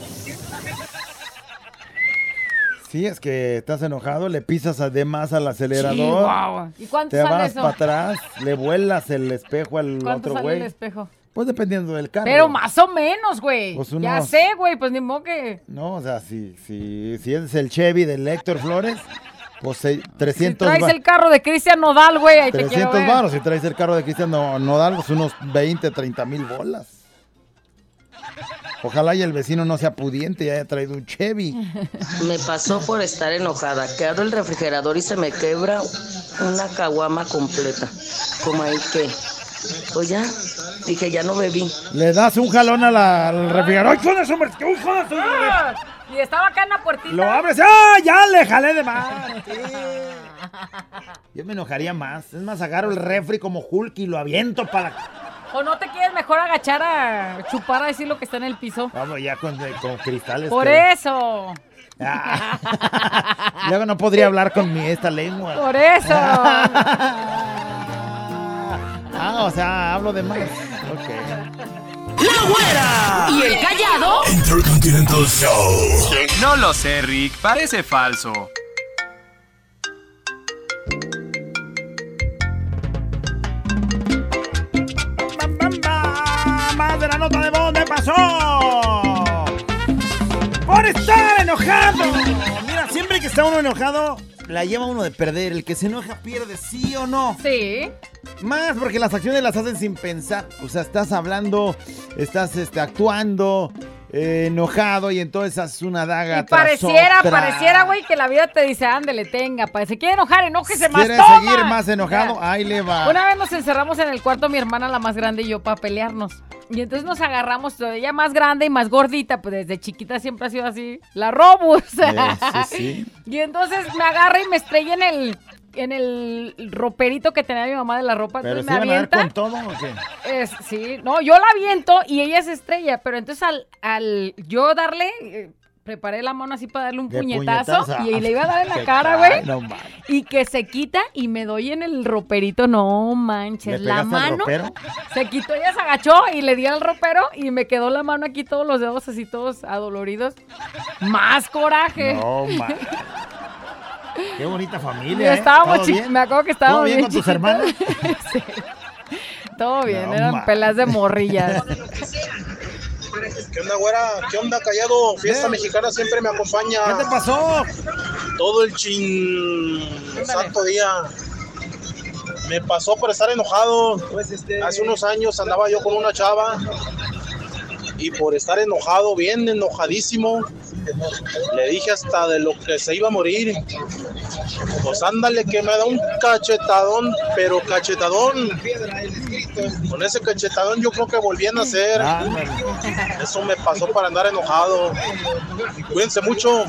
Sí, es que estás enojado, le pisas además al acelerador. Chihuahua. ¿Y cuánto Te sale vas eso? para atrás, le vuelas el espejo al ¿Cuánto otro sale el güey. espejo? Pues dependiendo del carro. Pero más o menos, güey. Pues Ya unos- sé, güey, pues ni modo que... No, o sea, si, si, si es el Chevy del Héctor Flores, pues eh, Si 300 traes el carro de Cristian Nodal, güey, ahí te quiero 300 ver. baros. Si traes el carro de Cristian No- Nodal, pues unos 20, 30 mil bolas. Ojalá y el vecino no sea pudiente y haya traído un Chevy. Me pasó por estar enojada, que abro el refrigerador y se me quebra una caguama completa. Como ahí que, pues ya, dije, ya no bebí. Le das un jalón a la- al refrigerador. ¡Ay, joder, hombre! ¡Ay, joder, hombre! Ah, Y estaba acá en la puertita. Lo abres. ¡Ah! ¡Ya le jalé de más! Sí. Yo me enojaría más. Es más, agarro el refri como Hulk y lo aviento para. ¿O no te quieres mejor agachar a chupar a decir lo que está en el piso? Vamos, ya con, con cristales. Por que- eso. Luego no podría hablar con mi esta lengua. Por eso. Ah, o sea, hablo de más. Ok. ¡La güera! ¿Y el callado? Intercontinental Show. No lo sé, Rick, parece falso. De la nota de voz me pasó. Por estar enojado. Mira, siempre que está uno enojado, la lleva uno de perder. El que se enoja pierde, ¿sí o no? Sí. Más porque las acciones las hacen sin pensar. O sea, estás hablando, estás este, actuando, eh, enojado y entonces haces una daga. Y pareciera, otra. pareciera, güey, que la vida te dice, ándele, tenga, pa. Se quiere enojar, enójese más, ¿Quieres toma. seguir más enojado? Ahí le va. Una vez nos encerramos en el cuarto mi hermana, la más grande y yo, para pelearnos. Y entonces nos agarramos, ella más grande y más gordita, pues desde chiquita siempre ha sido así, la robus. Sí, sí. Y entonces me agarra y me estrella en el, en el roperito que tenía mi mamá de la ropa. ¿Pero Entonces me a avienta. con todo o qué? Es- sí, no, yo la aviento y ella se estrella, pero entonces al, al yo darle, eh, preparé la mano así para darle un puñetazo, puñetazo. y, le iba a dar en la cara, güey. no y que se quita y me doy en el roperito, no manches, ¿Le la mano ropero? se quitó, ella se agachó y le di al ropero y me quedó la mano aquí, todos los dedos así todos adoloridos. Más coraje. No, ma. Qué bonita familia. ¿eh? estábamos ¿Todo chiqui- bien? me acuerdo que estábamos ¿Todo bien bien con tus hermanos? Sí. Todo bien, No, eran pelas de morrillas. ¿Qué onda, güera? ¿Qué onda, callado? Fiesta mexicana siempre me acompaña. ¿Qué te pasó? Todo el chin... santo día. Me pasó por estar enojado. Hace unos años andaba yo con una chava y por estar enojado, bien enojadísimo, le dije hasta de lo que se iba a morir. Pues ándale que me da un cachetadón, pero cachetadón. Con ese cachetadón yo creo que volví a nacer. Eso me pasó para andar enojado. Cuídense mucho.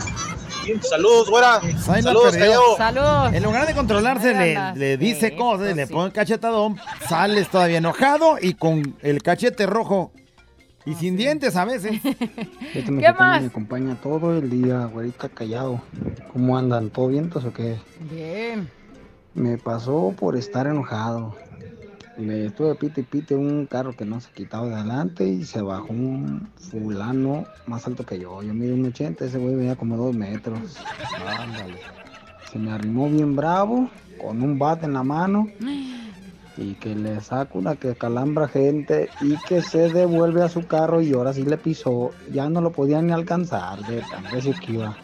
Saludos, güera. Saludos, callado. Saludos. En lugar de controlarse, le, le dice Sí, cosas, le sí. pone el cachetadón, sales todavía enojado y con el cachete rojo y sin dientes a veces. Este ¿Qué mexicano más? me acompaña todo el día, güerita callado. ¿Cómo andan? ¿Todo vientos o qué? Bien. Me pasó por estar enojado. Le estuve pite y pite un carro que no se quitaba de adelante y se bajó un fulano más alto que yo. Yo mido un 80, ese güey venía como dos metros. Ándale. Se me arrimó bien bravo, con un bate en la mano. Y que le saca una que calambra gente y que se devuelve a su carro y ahora sí le pisó. Ya no lo podía ni alcanzar de tan recio que iba.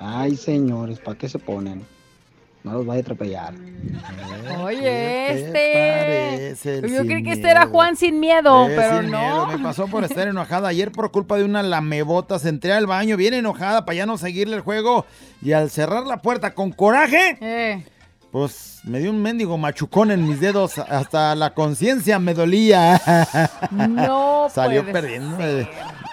Ay, señores, ¿para qué se ponen? No los vaya a atropellar. Oye, ¿Qué te este. Yo creí que este era? Juan sin miedo, Eh, pero sin no. miedo. Me pasó por estar enojada ayer por culpa de una lamebotas. Entré al baño bien enojada para ya no seguirle el juego. Y al cerrar la puerta con coraje, Eh, pues me dio un mendigo machucón en mis dedos. Hasta la conciencia me dolía. no Salió puede perdiendo.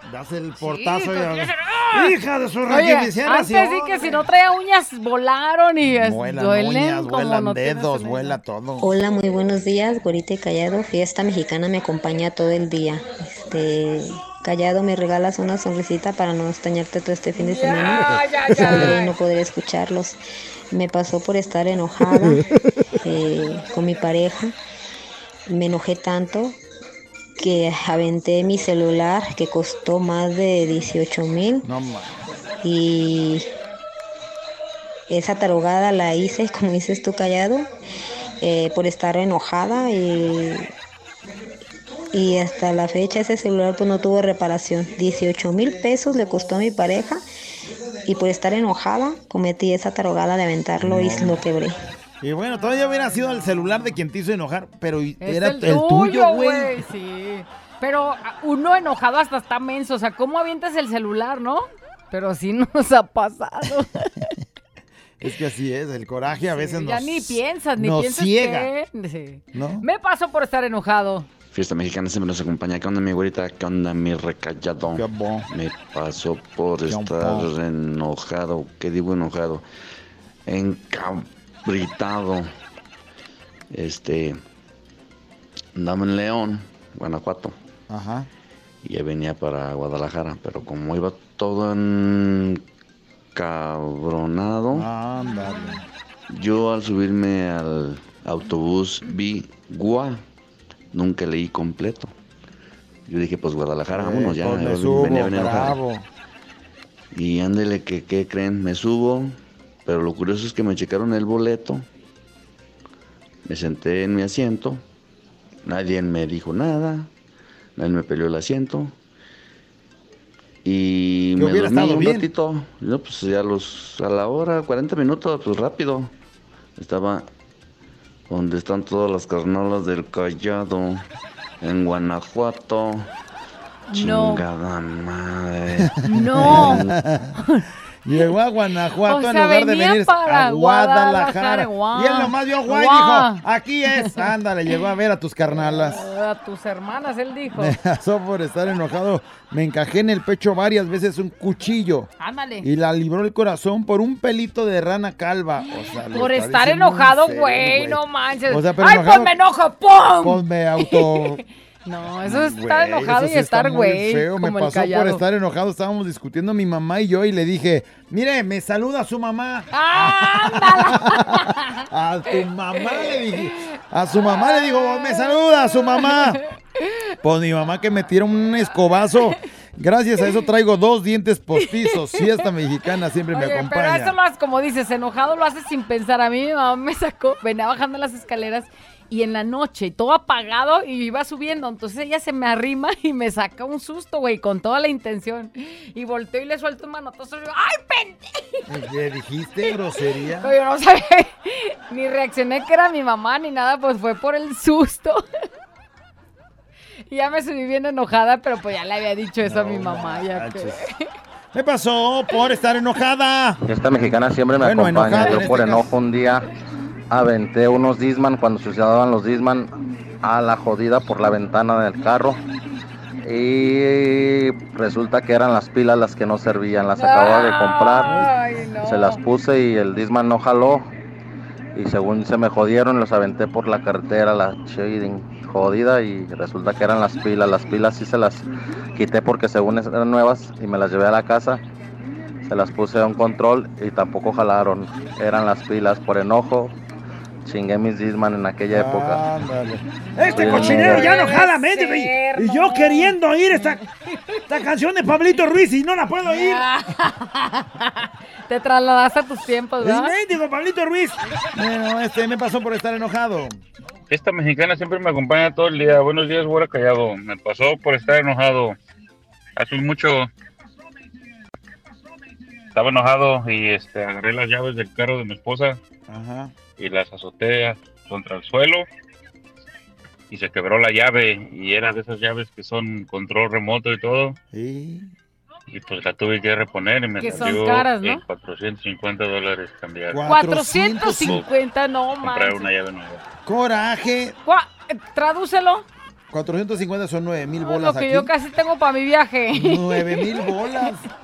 Das el portazo y... se- ¡Hija de su rayovisión! antes sí que si no traía uñas volaron y Vuelan duelen uñas, como vuelan no dedos, vuela todo. Hola, muy buenos días, Güerita y Callado. Fiesta mexicana me acompaña todo el día. Este, Callado, ¿me regalas una sonrisita para no extrañarte todo este fin de semana? ya, ya. Podré no poder escucharlos. Me pasó por estar enojada eh, con mi pareja. Me enojé tanto que aventé mi celular que costó más de 18 mil. No. Y esa tarugada la hice, como dices tú, callado, eh, por estar enojada y, y hasta la fecha ese celular pues no tuvo reparación. 18 mil pesos le costó a mi pareja y por estar enojada cometí esa tarugada de aventarlo y lo quebré. Y bueno, todavía hubiera sido el celular de quien te hizo enojar, pero Es era el, el, tuyo, güey. Sí. Pero ah, uno enojado hasta está menso. O sea, ¿cómo avientas el celular, no? Pero sí nos ha pasado. Es que así es, el coraje a veces ya nos ni piensas, ni nos piensas ciega. que... Sí. ¿no? Me pasó por estar enojado. Fiesta mexicana siempre nos acompaña. ¿Qué onda, mi güerita? ¿Qué onda, mi recallado? Me pasó por estar enojado. ¿Qué digo enojado? Encabritado. Este. Andaba en León, Guanajuato. Ajá. Y ya venía para Guadalajara. Pero como iba todo encabronado. Ándale. Yo al subirme al autobús vi Gua, nunca leí completo. Yo dije, pues Guadalajara, vámonos ya. pues me venía- subo, venía enojado. bravo. Y ándele, que ¿qué creen? Me subo, pero lo curioso es que me checaron el boleto. Me senté en mi asiento. Nadie me dijo nada. Nadie me peleó el asiento. Y me dormí un bien. ratito. No, pues ya los, a la hora, 40 minutos, pues rápido. Estaba donde están todas las carnalas del Callado, en Guanajuato. No. Chingada madre. No. Llegó a Guanajuato O sea, en lugar de venir para a Guadalajara. Guadalajara. Y él nomás vio Guay, dijo, aquí es. Ándale, llegó a ver a tus carnalas. A tus hermanas, él dijo. Me pasó por estar enojado. Me encajé en el pecho varias veces un cuchillo. Ándale. Y la libró el corazón por un pelito de rana calva. O sea, lo Por estar enojado, güey, no manches. O sea, pero ¡Ay, enojado- pues me enojo! ¡Pum! Pues me auto... No, eso es Güey, estar enojado eso y sí está estar güey. feo. Me como el pasó por estar enojado. Estábamos discutiendo mi mamá y yo y le dije, mire, me saluda su mamá. A tu mamá le dije. A su mamá le digo, me saluda a su mamá. Pues mi mamá que me tira un escobazo. Gracias a eso traigo dos dientes postizos. Fiesta mexicana siempre me Oye, acompaña. pero eso haces, como dices, enojado lo haces sin pensar. A mí mi mamá me sacó, venía bajando las escaleras y en la noche, todo apagado y iba subiendo. Entonces ella se me arrima y me saca un susto, güey, con toda la intención. Y volteo y le suelto un manotazo y digo, ¡ay, pendejo! ¿Le dijiste grosería? Pero yo no sabía, ni reaccioné que era mi mamá ni nada, pues fue por el susto. Y ya me subí bien enojada, pero pues ya le había dicho eso a mi mamá. Ya que... Me pasó por estar enojada. Esta mexicana siempre me Bueno, acompaña. enojado en Yo este por caso. enojo un día aventé unos Disman cuando se usaban los Disman a la jodida por la ventana del carro. Y resulta que eran las pilas las que no servían. Las acababa de comprar. Se las puse y el Disman no jaló. Y según se me jodieron, los aventé por la carretera, la shading jodida. Y resulta que eran las pilas. Las pilas sí se las quité porque según eran nuevas y me las llevé a la casa. Se las puse a un control y tampoco jalaron. Eran las pilas por enojo. Chingué mis Disman en aquella época. Este cochinero ya no jala, mendigo, y, y yo queriendo oír esta, esta canción de Pablito Ruiz y no la puedo oír. Te trasladaste a tus tiempos, El ¿verdad? mendigo Pablito Ruiz. Bueno, este me pasó por estar enojado. Esta mexicana siempre me acompaña todo el día. Buenos días, güera callado. Me pasó por estar enojado. Hace mucho estaba enojado y este agarré las llaves del carro de mi esposa Ajá. Y las azoté a- contra el suelo y se quebró la llave y era de esas llaves que son control remoto y todo. Sí. Y pues la tuve que reponer y me Que son salió caras, ¿no? en 450 dólares cambiar. 450, no Comprar manches. una llave nueva. Coraje. Gua- eh, Tradúcelo. 450 son 9 mil Lo bolas que aquí. yo casi tengo para mi viaje. 9 mil bolas.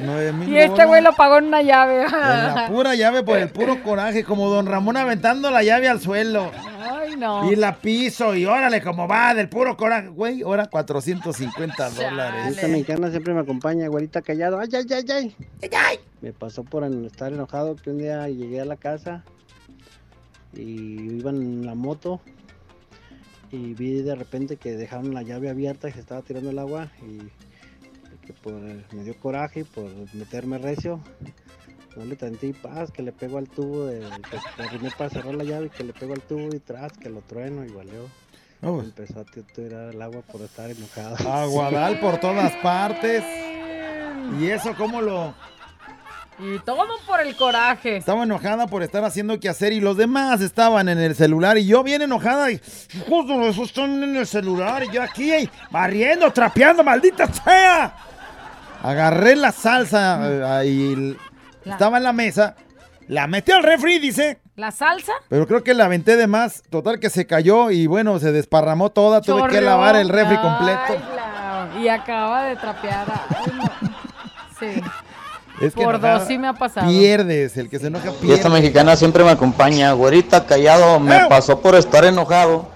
9 mil Y este güey lo pagó en una llave. En la pura llave por el puro coraje, como don Ramón aventando la llave al suelo. Ay, no. Y la piso, y órale, como va, del puro coraje. Güey, ahora 450 dólares. Esta mexicana siempre me acompaña, güerita callado. Ay, ay, ay, ay. Me pasó por estar enojado que un día llegué a la casa y iba en la moto y vi de repente que dejaron la llave abierta y se estaba tirando el agua y que por, me dio coraje por meterme recio. No le tantí paz, que le pego al tubo, de, que arrimé para cerrar la llave y que le pego al tubo y tras, que lo trueno y valió. Oh. Empezó a ti- tirar el agua por estar enojado. Aguadal por todas partes. ¿Y eso cómo lo...? Y todo por el coraje. Estaba enojada por estar haciendo que hacer y los demás estaban en el celular y yo bien enojada y justo esos están en el celular y yo aquí eh, barriendo, trapeando, maldita sea. Agarré la salsa eh, l- La- estaba en la mesa, la metí al refri, dice, ¿La salsa? pero creo que la aventé de más, total que se cayó y bueno, se desparramó toda, tuve que lavar el refri Ay, completo. la- Y acaba de trapear. Ay, no. Sí. Es que Por enojada dos sí me ha pasado. Pierdes, el que se enoja Y pierde. esta mexicana siempre me acompaña. Güerita callado, me pasó por estar enojado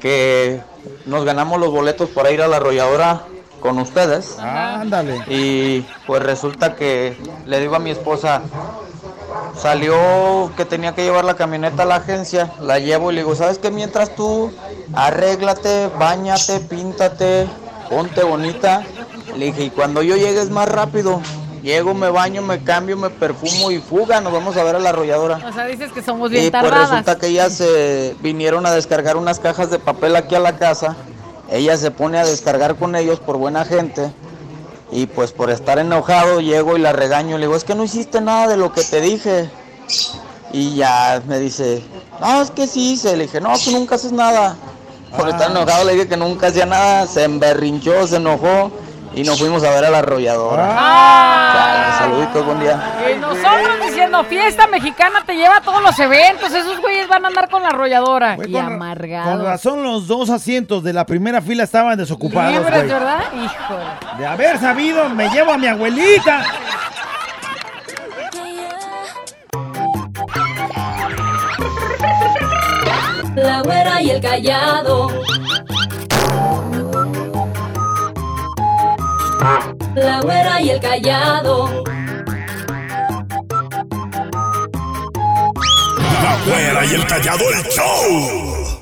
que nos ganamos los boletos para ir a la arrolladora con ustedes. Ándale. Y pues resulta que le digo a mi esposa, salió que tenía que llevar la camioneta a la agencia, la llevo y le digo, ¿sabes qué? Mientras tú arréglate, bañate, píntate, ponte bonita. Le dije, y cuando yo llegue es más rápido. Llego, me baño, me cambio, me perfumo y fuga, nos vamos a ver a la arrolladora. O sea, dices que somos bien Y pues resulta que ellas se vinieron a descargar unas cajas de papel aquí a la casa. Ella se pone a descargar con ellos por buena gente. Y pues por estar enojado llego y la regaño. Le digo, es que no hiciste nada de lo que te dije. Y ya me dice, no, es que sí hice. Le dije, no, tú nunca haces nada. Por estar enojado le dije que nunca hacía nada. Se emberrinchó, se enojó. Y nos fuimos a ver a la arrolladora. Chale, saluditos, buen día. Y nosotros diciendo, fiesta mexicana te lleva a todos los eventos. Esos güeyes van a andar con la arrolladora. y Con amargados. razón los dos asientos de la primera fila estaban desocupados, Liebres, güey. ¿verdad? Híjole. De haber sabido, me llevo a mi abuelita. La güera y el callado. La güera y el callado. La güera y el callado el show.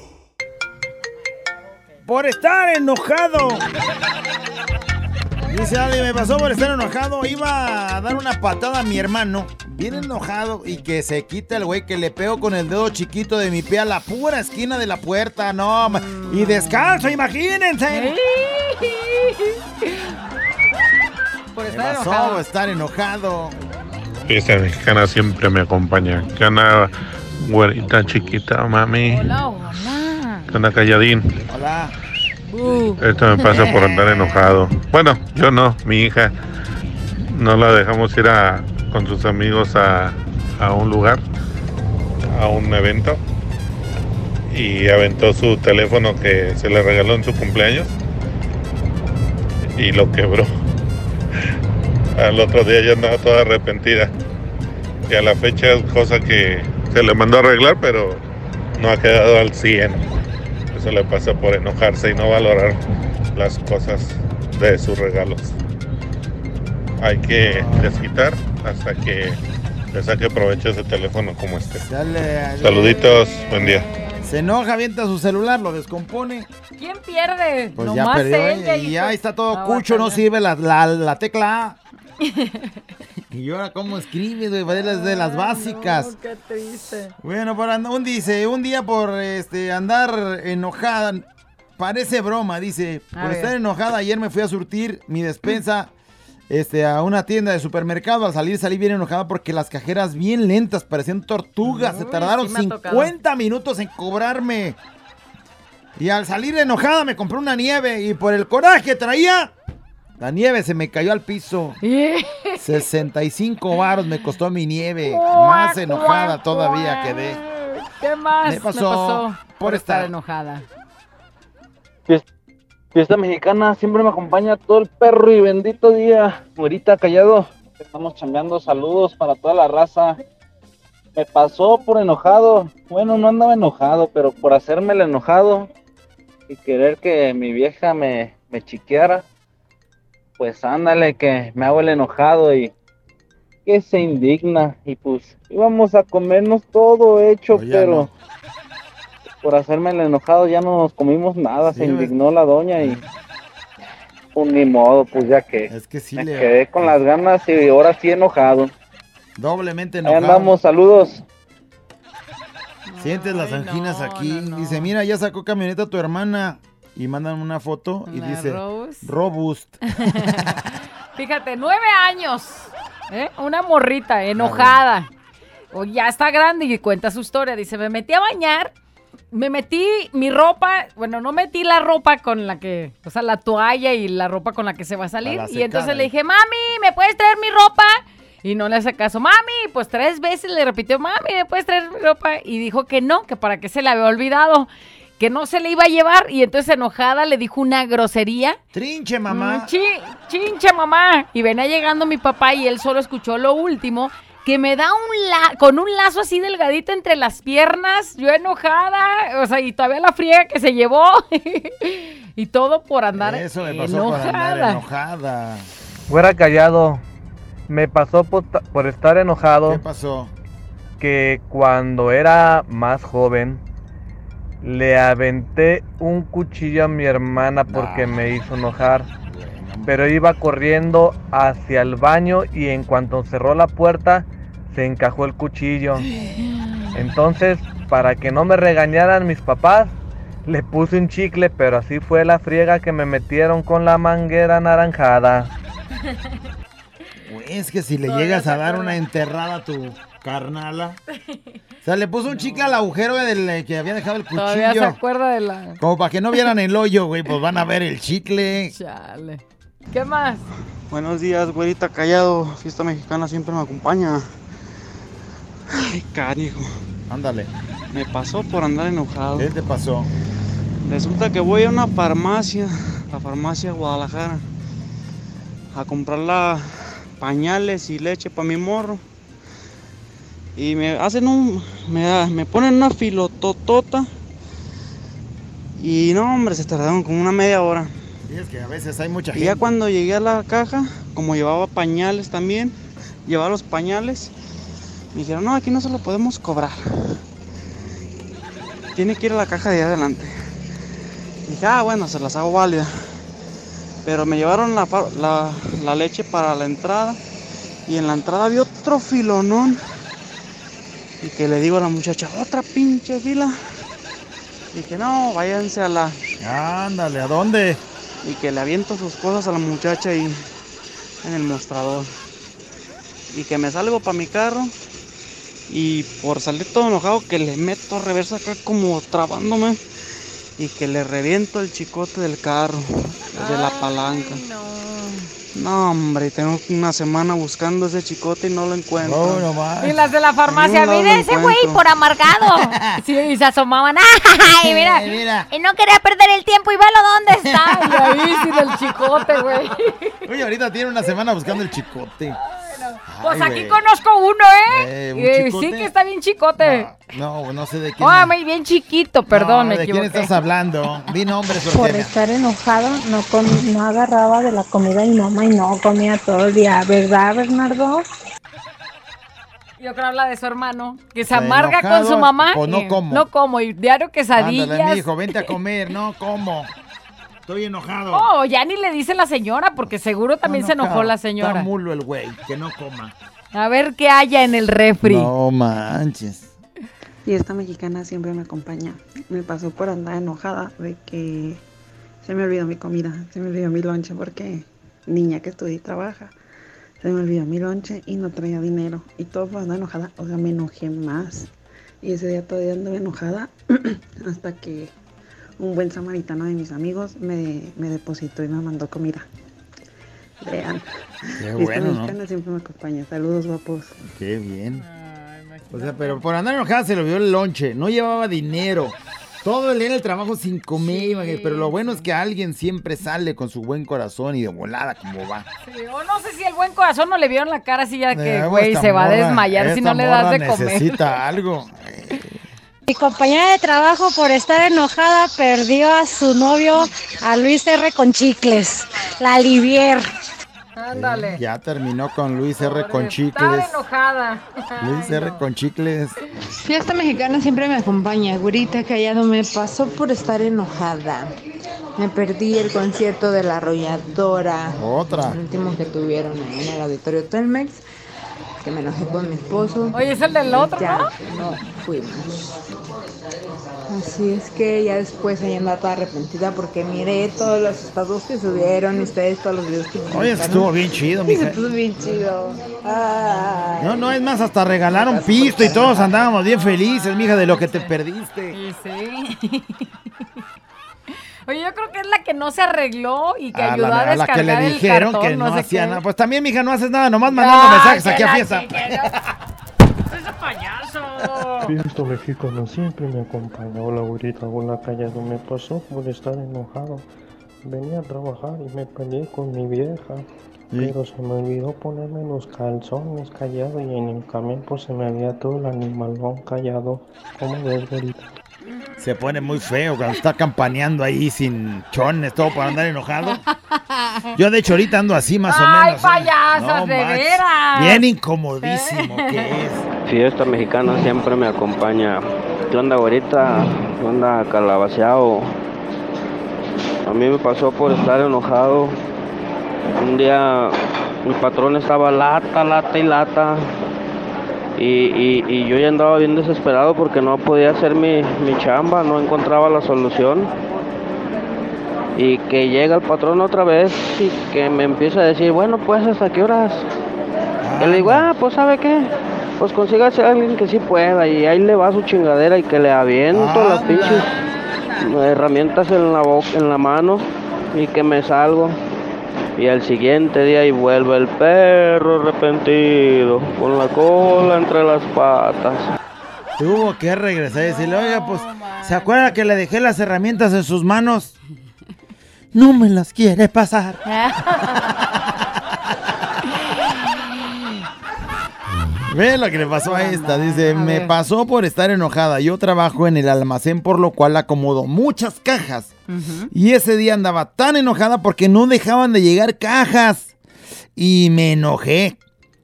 Por estar enojado. Dice Ali, me pasó por estar enojado. Iba a dar una patada a mi hermano. Bien enojado. Y que se quita el güey que le pego con el dedo chiquito de mi pie a la pura esquina de la puerta. No, y descalzo, imagínense. Por Me estar pasó enojado. por estar enojado. Esta mexicana siempre me acompaña. ¿Qué onda, güerita chiquita, mami? Hola, hola. ¿Qué onda, calladín? Hola. Esto me pasa por andar enojado. Bueno, yo no, mi hija. No la dejamos ir a, con sus amigos a, a un lugar, a un evento. Y aventó su teléfono que se le regaló en su cumpleaños. Y lo quebró. Al otro día ya andaba toda arrepentida. Y a la fecha es cosa que se le mandó a arreglar, pero no ha quedado al 100. Eso le pasa por enojarse y no valorar las cosas de sus regalos. Hay que desquitar hasta que le saque provecho ese teléfono como este. Dale, Saluditos, buen día. Se enoja, avienta su celular, lo descompone. ¿Quién pierde? Pues ya Nomás perdió. ella, y hijo. ya está todo cucho, no sirve la, la, la tecla A. Y ahora cómo escribe, güey, desde las básicas. Qué triste. Bueno, por and- un dice, un día por este andar enojada, parece broma, dice, por estar enojada ayer me fui a surtir mi despensa este a una tienda de supermercado, al salir salí bien enojada porque las cajeras bien lentas, parecían tortugas, se tardaron sí me ha tocado. 50 minutos en cobrarme. Y al salir enojada me compré una nieve y por el coraje que traía, la nieve se me cayó al piso. 65 varos me costó mi nieve. Más enojada todavía quedé. ¿Qué más Me pasó por estar estar- enojada? Fiesta mexicana siempre me acompaña todo el perro y bendito día. Güerita callado. Estamos chambeando saludos para toda la raza. Me pasó por enojado. Bueno, no andaba enojado, pero por hacerme el enojado y querer que mi vieja me, me chiqueara. Pues ándale, que me hago el enojado y que se indigna. Y pues íbamos a comernos todo hecho, pero no. Por hacerme el enojado ya no nos comimos nada, se Sí, indignó la doña y pues ni modo, pues ya que Es que sí me quedé con las ganas y ahora sí enojado. Doblemente Ahí enojado. andamos, saludos. Sientes las anginas aquí. Dice, mira, ya sacó camioneta tu hermana. Y mandan una foto y La dice, Rose. robust. Fíjate, nueve años. ¿eh? Una morrita enojada. O ya está grande y cuenta su historia. Dice, me metí a bañar. Me metí mi ropa, bueno, no metí la ropa con la que, o sea, la toalla y la ropa con la que se va a salir. la y entonces le dije, mami, ¿me puedes traer mi ropa? Y no le hace caso, mami, pues tres veces le repitió, mami, ¿me puedes traer mi ropa? Y dijo que no, que para qué se le había olvidado, que no se le iba a llevar. Y entonces enojada le dijo una grosería. Trinche, mamá. Mm, chi- chinche, mamá. Y venía llegando mi papá y él solo escuchó lo último, que me da un la con un lazo así delgadito entre las piernas, yo enojada, o sea, y todavía la friega que se llevó. y todo por andar Eso me pasó por andar enojada. enojada. Fuera callado. Me pasó por, ta- por estar enojado. ¿Qué pasó? Que cuando era más joven le aventé un cuchillo a mi hermana porque me hizo enojar. Pero iba corriendo hacia el baño y en cuanto cerró la puerta se encajó el cuchillo. Entonces, para que no me regañaran mis papás, le puse un chicle, pero así fue la friega que me metieron con la manguera anaranjada. Güey, es que si le llegas a dar una enterrada a tu carnala. O sea, le puso un chicle al agujero del eh, que había dejado el Todavía se cuchillo. acuerda de la... Como para que no vieran el hoyo, güey, pues van a ver el chicle. Chale. ¿Qué más? Buenos días, güerita callado. Fiesta mexicana siempre me acompaña. Ay, canijo. Ándale. Me pasó por andar enojado. ¿Qué te pasó? Resulta que voy a una farmacia, la farmacia Guadalajara, a comprar la pañales y leche para mi morro. Y me hacen un. Me, me ponen una filototota. Y no, hombre, se tardaron como una media hora. Es que a veces hay mucha Y ya gente. cuando llegué a la caja, como llevaba pañales también, llevaba los pañales, me dijeron, no, aquí no se lo podemos cobrar. Tiene que ir a la caja de ahí adelante. dije, ah, bueno, se las hago válida. Pero me llevaron la, la- la leche para la entrada y en la entrada había otro filonón. Y que le digo a la muchacha, otra pinche fila. Dije, no, váyanse a la... Ándale, ¿a dónde? Y que le aviento sus cosas a la muchacha ahí en el mostrador. Y que me salgo para mi carro. Y por salir todo enojado que le meto reversa acá como trabándome. Y que le reviento el chicote del carro, de la palanca. No, hombre, tengo una semana buscando ese chicote y no lo encuentro. Y las de la farmacia, mire ese güey por amargado. Sí, y se asomaban. ¡Ay, mira! Y no quería perder el tiempo y velo dónde está. Y ahí sin el chicote, güey. Oye, ahorita tiene una semana buscando el chicote. Pues aquí güey. conozco uno, ¿eh? Eh, ¿un Y sí que está bien chicote. No, no sé de quién. Oh, muy bien chiquito, perdón, No, me ¿De quién estás hablando? Di nombres, Por estar enojada, no, com- no agarraba de la comida y mamá y no comía todo el día, ¿verdad, Bernardo? Yo creo habla de su hermano, que se amarga con enojado, su mamá. pues no como. No como, y diario quesadillas. Ándale, mi hijo, vente a comer. No, ¿cómo? Estoy enojado. Oh, ya ni le dice la señora, porque seguro también se enojó la Está señora. mulo el güey, que no coma. A ver qué haya en el refri. No manches. Y esta mexicana siempre me acompaña. Me pasó por andar enojada de que se me olvidó mi comida, se me olvidó mi lonche porque niña que estudia y trabaja. Se me olvidó mi lonche y no traía dinero. Y todo por andar enojada. O sea, me enojé más. Y ese día todavía anduve enojada hasta que un buen samaritano de mis amigos me, me depositó y me mandó comida. Vean. Qué bueno, ¿no? mexicana siempre me acompaña. Saludos, guapos. Qué bien. O sea, pero por andar enojada se le olvidó el lonche. No llevaba dinero. Todo el día en el trabajo sin comer, pero lo bueno es que alguien siempre sale con su buen corazón y de volada como va. Sí, o no sé si el buen corazón no le vieron la cara así ya que, Eh, güey, esta se va a desmayar si no le das de comer. Necesita algo. Mi compañera de trabajo por estar enojada perdió a su novio, a Luis R. con chicles, la Livier. Ándale. Ya terminó con Luis R. con Estar chicles. enojada. Luis R. con chicles. Fiesta mexicana siempre me acompaña. Güerita callado me pasó por estar enojada. Me perdí el concierto de la arrolladora. Otra. El último que tuvieron ahí en el auditorio Telmex. Que me enojé con mi esposo. Oye, es el del otro, Ya, ¿no? no fuimos. Así es que ya después ella andaba toda arrepentida porque miré todos los estados que subieron y ustedes todos los videos que Oye, publicaron. estuvo bien chido, mija. puso bien chido. Ay. No, no, es más, hasta regalaron pisto y todos andábamos bien felices, mija, de lo que te perdiste. Sí, sí. Oye, yo creo que es la que no se arregló y que A ayudó la, a a la que descargar le el dijeron cartón, que no, sé hacía nada. Pues también, mija, no haces nada, nomás mandando Ah, mensajes aquí a la fiesta. ¡Ese payaso! Fiesta mexicana siempre me acompaña. Hola, güerita, hola, callado. Me pasó por estar enojado. Venía a trabajar y me peleé con mi vieja. Pero se me olvidó ponerme los calzones callado y en el camión pues se me había todo el animalón callado. ¿Cómo ves, güerita? Se pone muy feo cuando está campaneando ahí sin chones, todo para andar enojado. Yo, de hecho, ahorita ando así más o ¡Ay, menos. ¿eh? payasos, de manches, veras! Bien incomodísimo que es. Fiesta mexicana siempre me acompaña. ¿Qué onda, güerita? ¿Qué onda, calabaceado? A mí me pasó por estar enojado. Un día mi patrón estaba lata, lata y lata. Y, y- y yo ya andaba bien desesperado porque no podía hacer mi, mi chamba, no encontraba la solución. Y que llega el patrón otra vez y que me empieza a decir, bueno, pues hasta qué horas. Y le digo, ah, pues sabe qué, pues consígase a alguien que sí pueda y ahí le va su chingadera y que le aviento las pinches herramientas en la boca, en la mano y que me salgo. Y al siguiente día y vuelve el perro arrepentido con la cola entre las patas. Tuvo que regresar y decirle, oiga, pues, ¿se acuerda que le dejé las herramientas en sus manos? No me las quiere pasar. Ve lo que le pasó a esta. Dice, me pasó por estar enojada. Yo trabajo en el almacén por lo cual acomodo muchas cajas. Y ese día andaba tan enojada porque no dejaban de llegar cajas. Y me enojé.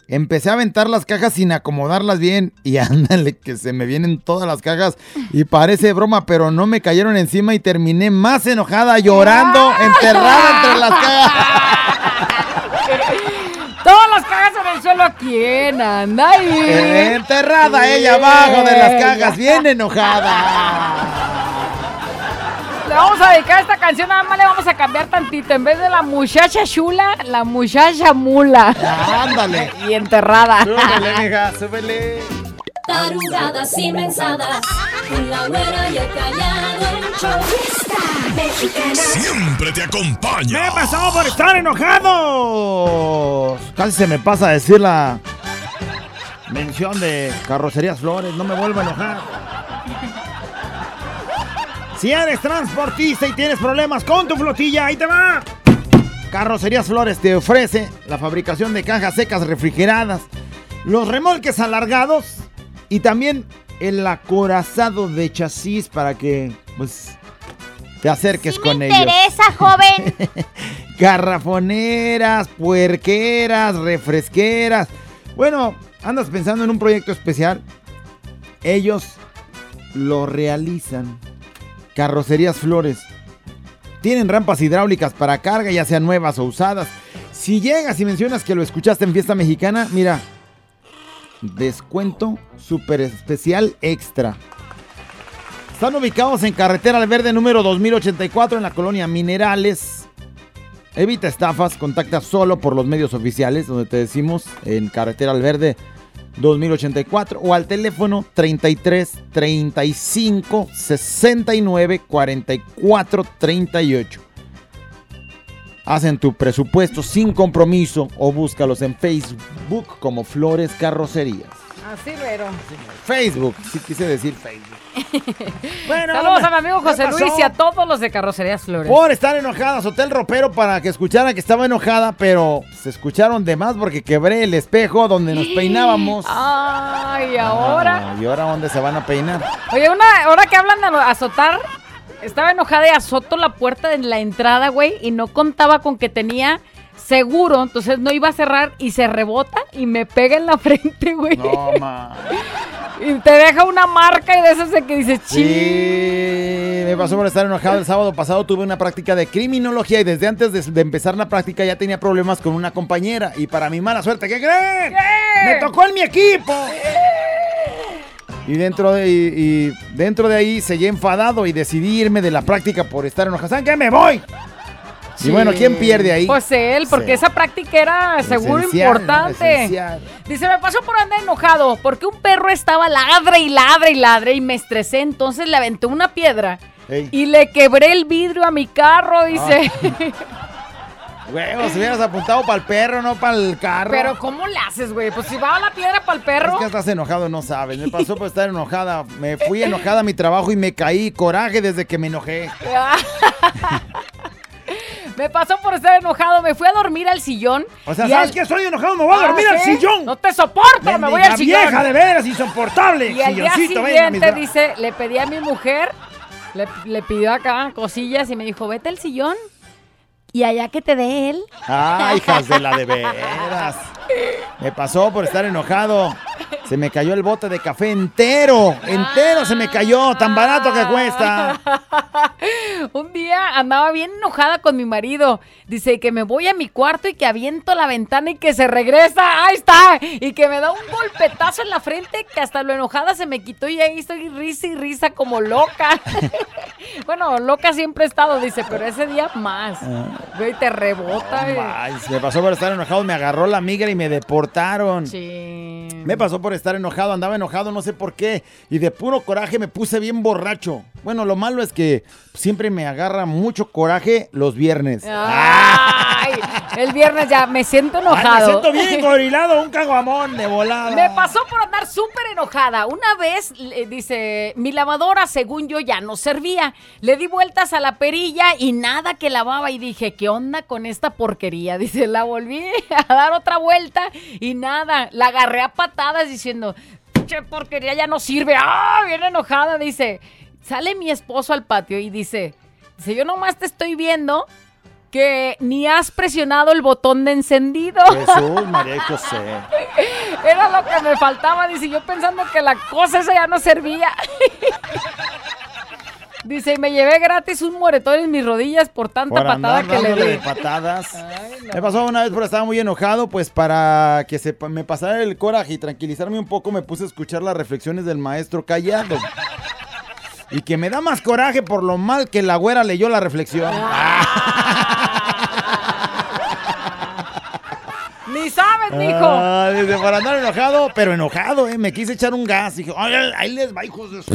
Empecé a aventar las cajas sin acomodarlas bien. Y ándale, que se me vienen todas las cajas. Y parece broma, pero no me cayeron encima y terminé más enojada, llorando, enterrada entre las cajas. Todas las cajas en el suelo. ¿Quién anda ahí? Enterrada ella abajo de las cajas, bien enojada. Le vamos a dedicar esta canción, nada más le vamos a cambiar tantito. En vez de la muchacha chula, la muchacha mula. Ándale. Y enterrada. Súbele, mija, súbele. Tarugadas y mensadas. Con la güera y el callado el show. Mexicana. Siempre te acompaña. Me pasó por estar enojado. Casi se me pasa a decir la mención de Carrocerías Flores. No me vuelvo a enojar. Si eres transportista y tienes problemas con tu flotilla, ahí te va. Carrocerías Flores te ofrece la fabricación de cajas secas refrigeradas, los remolques alargados y también el acorazado de chasis para que pues te acerques con ellos. interesa, joven. Garrafoneras, puerqueras, refresqueras. Bueno, andas pensando en un proyecto especial. Ellos lo realizan. Carrocerías Flores. Tienen rampas hidráulicas para carga, ya sean nuevas o usadas. Si llegas y mencionas que lo escuchaste en Fiesta Mexicana, mira, descuento super especial extra. Están ubicados en Carretera al Verde número 2084 en la colonia Minerales. Evita estafas, contacta solo por los medios oficiales, donde te decimos en Carretera al Verde 2084 o al teléfono 33 35 69 44 38. Hacen tu presupuesto sin compromiso o búscalos en Facebook como Flores Carrocerías. Así, pero. Facebook, sí quise decir Facebook. Bueno, Saludos a mi amigo ¿qué José? Luis y a todos los de Carrocerías Flores. Por estar enojadas, Hotel Ropero para que escucharan que estaba enojada, pero se escucharon de más porque quebré el espejo donde nos peinábamos. Ay, ahora. Ah, ¿Y ahora dónde se van a peinar? Oye, una hora que hablan de azotar, estaba enojada y azotó la puerta de la entrada, güey, y no contaba con que tenía seguro, entonces no iba a cerrar y se rebota y me pega en la frente, güey. No, ma. Y te deja una marca y de esas de que dices, ching. Sí, me pasó por estar enojado. El sábado pasado tuve una práctica de criminología y desde antes de, de empezar la práctica ya tenía problemas con una compañera. Y para mi mala suerte, ¿qué creen? ¡Me tocó en mi equipo! Y dentro de, y, y dentro de ahí seguí enfadado y decidí irme de la práctica por estar enojado. ¿Saben qué? ¡Me voy! Y bueno, ¿quién pierde ahí? Pues él, porque Sí. esa práctica era seguro importante. Esencial. Dice, me pasó por andar enojado, porque un perro estaba ladre y ladre y ladre y me estresé, entonces le aventé una piedra Ey. y le quebré el vidrio a mi carro, dice. Huevos, si hubieras apuntado para el perro, no para el carro. Pero ¿cómo le haces, güey? Pues si va la piedra para el perro. Es que estás enojado, no sabes. Me pasó por estar enojada. Me fui enojada a mi trabajo y me caí. Coraje desde que me enojé. Me pasó por estar enojado, me fui a dormir al sillón. O sea, ¿sabes al- qué? Estoy enojado, me voy a Ah, dormir al sillón. No te soporto, me voy al sillón. vieja, de veras, insoportable. Y al día siguiente, dice, le pedí a mi mujer, le, le pidió acá cosillas y me dijo, vete al sillón y allá que te dé él. Ay, hijas de la de veras. Me pasó por estar enojado. Se me cayó el bote de café entero. Entero se me cayó. Tan barato que cuesta. Un día andaba bien enojada con mi marido. Dice que me voy a mi cuarto y que aviento la ventana y que se regresa. Ahí está. Y que me da un golpetazo en la frente que hasta lo enojada se me quitó y ahí estoy risa y risa como loca. bueno, loca siempre he estado, dice, pero ese día más. Güey, te rebota. me pasó por estar enojado. Me agarró la migra y me deportaron. Sí. Me pasó por estar enojado, andaba enojado, no sé por qué. Y de puro coraje me puse bien borracho. Bueno, lo malo es que siempre me agarra mucho coraje los viernes. Ay, el viernes ya me siento Ay, enojado. me siento bien gorilado, un caguamón de volada. Me pasó por andar súper enojada. Una vez, dice, mi lavadora, según yo, ya no servía. Le di vueltas a la perilla y nada que lavaba. Y dije, ¿qué onda con esta porquería? Dice, la volví a dar otra vuelta y nada. La agarré a patadas diciendo, che porquería ya no sirve. ¡Ah! Bien enojada, dice. Sale mi esposo al patio y dice, dice, yo nomás te estoy viendo que ni has presionado el botón de encendido. Jesús, María y José. Era lo que me faltaba, dice, yo pensando que la cosa esa ya no servía. Dice, me llevé gratis un moretón en mis rodillas por tanta Por patada andar que le di. patadas. Me pasó una vez por estar muy enojado, pues para que se me pasara el coraje y tranquilizarme un poco, me puse a escuchar las reflexiones del maestro Callado. Y que me da más coraje por lo mal que la güera leyó la reflexión. Ni sabes, mijo. Ah, dice, para andar enojado, pero enojado, ¿eh? Me quise echar un gas. Dije, "Ay, ahí les va, hijos de su...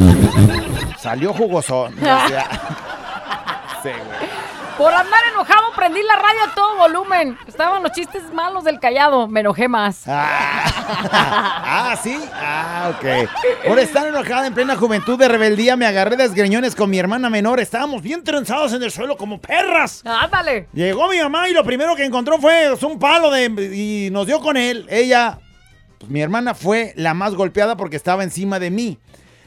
Salió jugosón. O sea, sí, güey. Por andar enojado prendí la radio a todo volumen. Estaban los chistes malos del callado. Me enojé más. Ah, ¿sí? Ah, ok. Por estar enojada en plena juventud de rebeldía, me agarré de desgreñones con mi hermana menor. Estábamos bien trenzados en el suelo como perras. Ándale. Llegó mi mamá y lo primero que encontró fue un palo de, y nos dio con él. Ella, pues, mi hermana fue la más golpeada porque estaba encima de mí.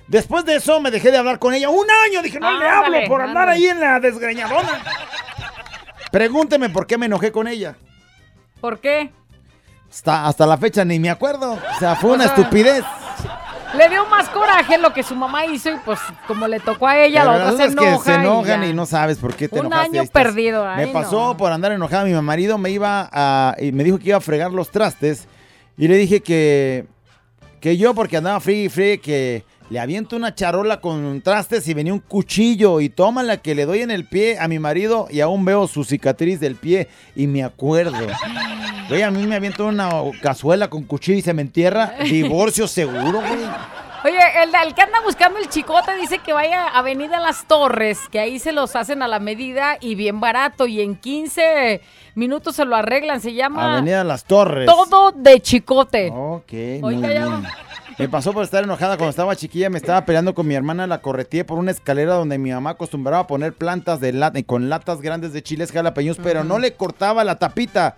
Después de eso me dejé de hablar con ella un año. Dije, no le hablo por andar ahí en la desgreñadona. Pregúnteme por qué me enojé con ella. ¿Por qué? Hasta, hasta la fecha ni me acuerdo. O sea, fue O una sea, estupidez. Le dio más coraje lo que su mamá hizo y pues como le tocó a ella, la la otra se verdad es enoja. que se enojan y, no sabes por qué te Un enojaste. año perdido, ay, Me pasó no. por andar enojada. Mi marido me iba a. y me dijo que iba a fregar los trastes. Y le dije que. Que yo, porque andaba free, free, que le aviento una charola con trastes y venía un cuchillo. Y toma la que le doy en el pie a mi marido. Y aún veo su cicatriz del pie. Y me acuerdo. Güey, a mí me aviento una cazuela con cuchillo y se me entierra. Divorcio seguro, güey. Oye, el, el que anda buscando el chicote dice que vaya a Avenida Las Torres, que ahí se los hacen a la medida y bien barato. Y en 15 minutos se lo arreglan. Se llama Avenida Las Torres. Todo de Chicote. Ok, Oye, muy bien. Me pasó por estar enojada cuando estaba chiquilla, me estaba peleando con mi hermana, la correteé por una escalera donde mi mamá acostumbraba a poner plantas de lata con latas grandes de chiles jalapeños, pero no le cortaba la tapita.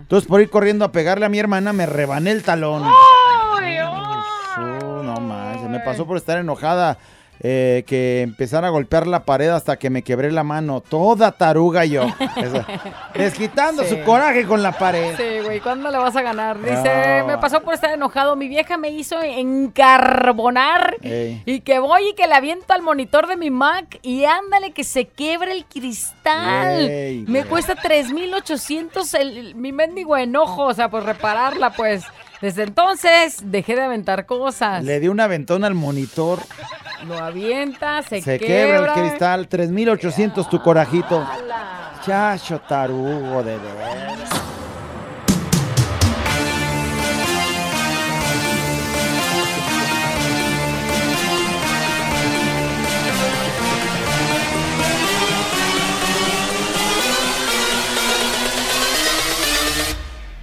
Entonces por ir corriendo a pegarle a mi hermana me rebané el talón. ¡Ay, ay! No manches, me pasó por estar enojada. Eh, que empezara a golpear la pared hasta que me quebré la mano. Toda taruga yo. Esa. Desquitando Sí. su coraje con la pared. Sí, güey, ¿cuándo le vas a ganar? Dice, me pasó por estar enojado. Mi vieja me hizo encarbonar Ey. y que voy y que le aviento al monitor de mi Mac y ándale que se quiebre el cristal. Ey, me cuesta 3,800 el, el- mi mendigo enojo, o sea, pues repararla, pues. Desde entonces dejé de aventar cosas. Le di un aventón al monitor. Lo avienta, se, Se quebra el cristal. 3800 tu corajito. Chacho tarugo de veras.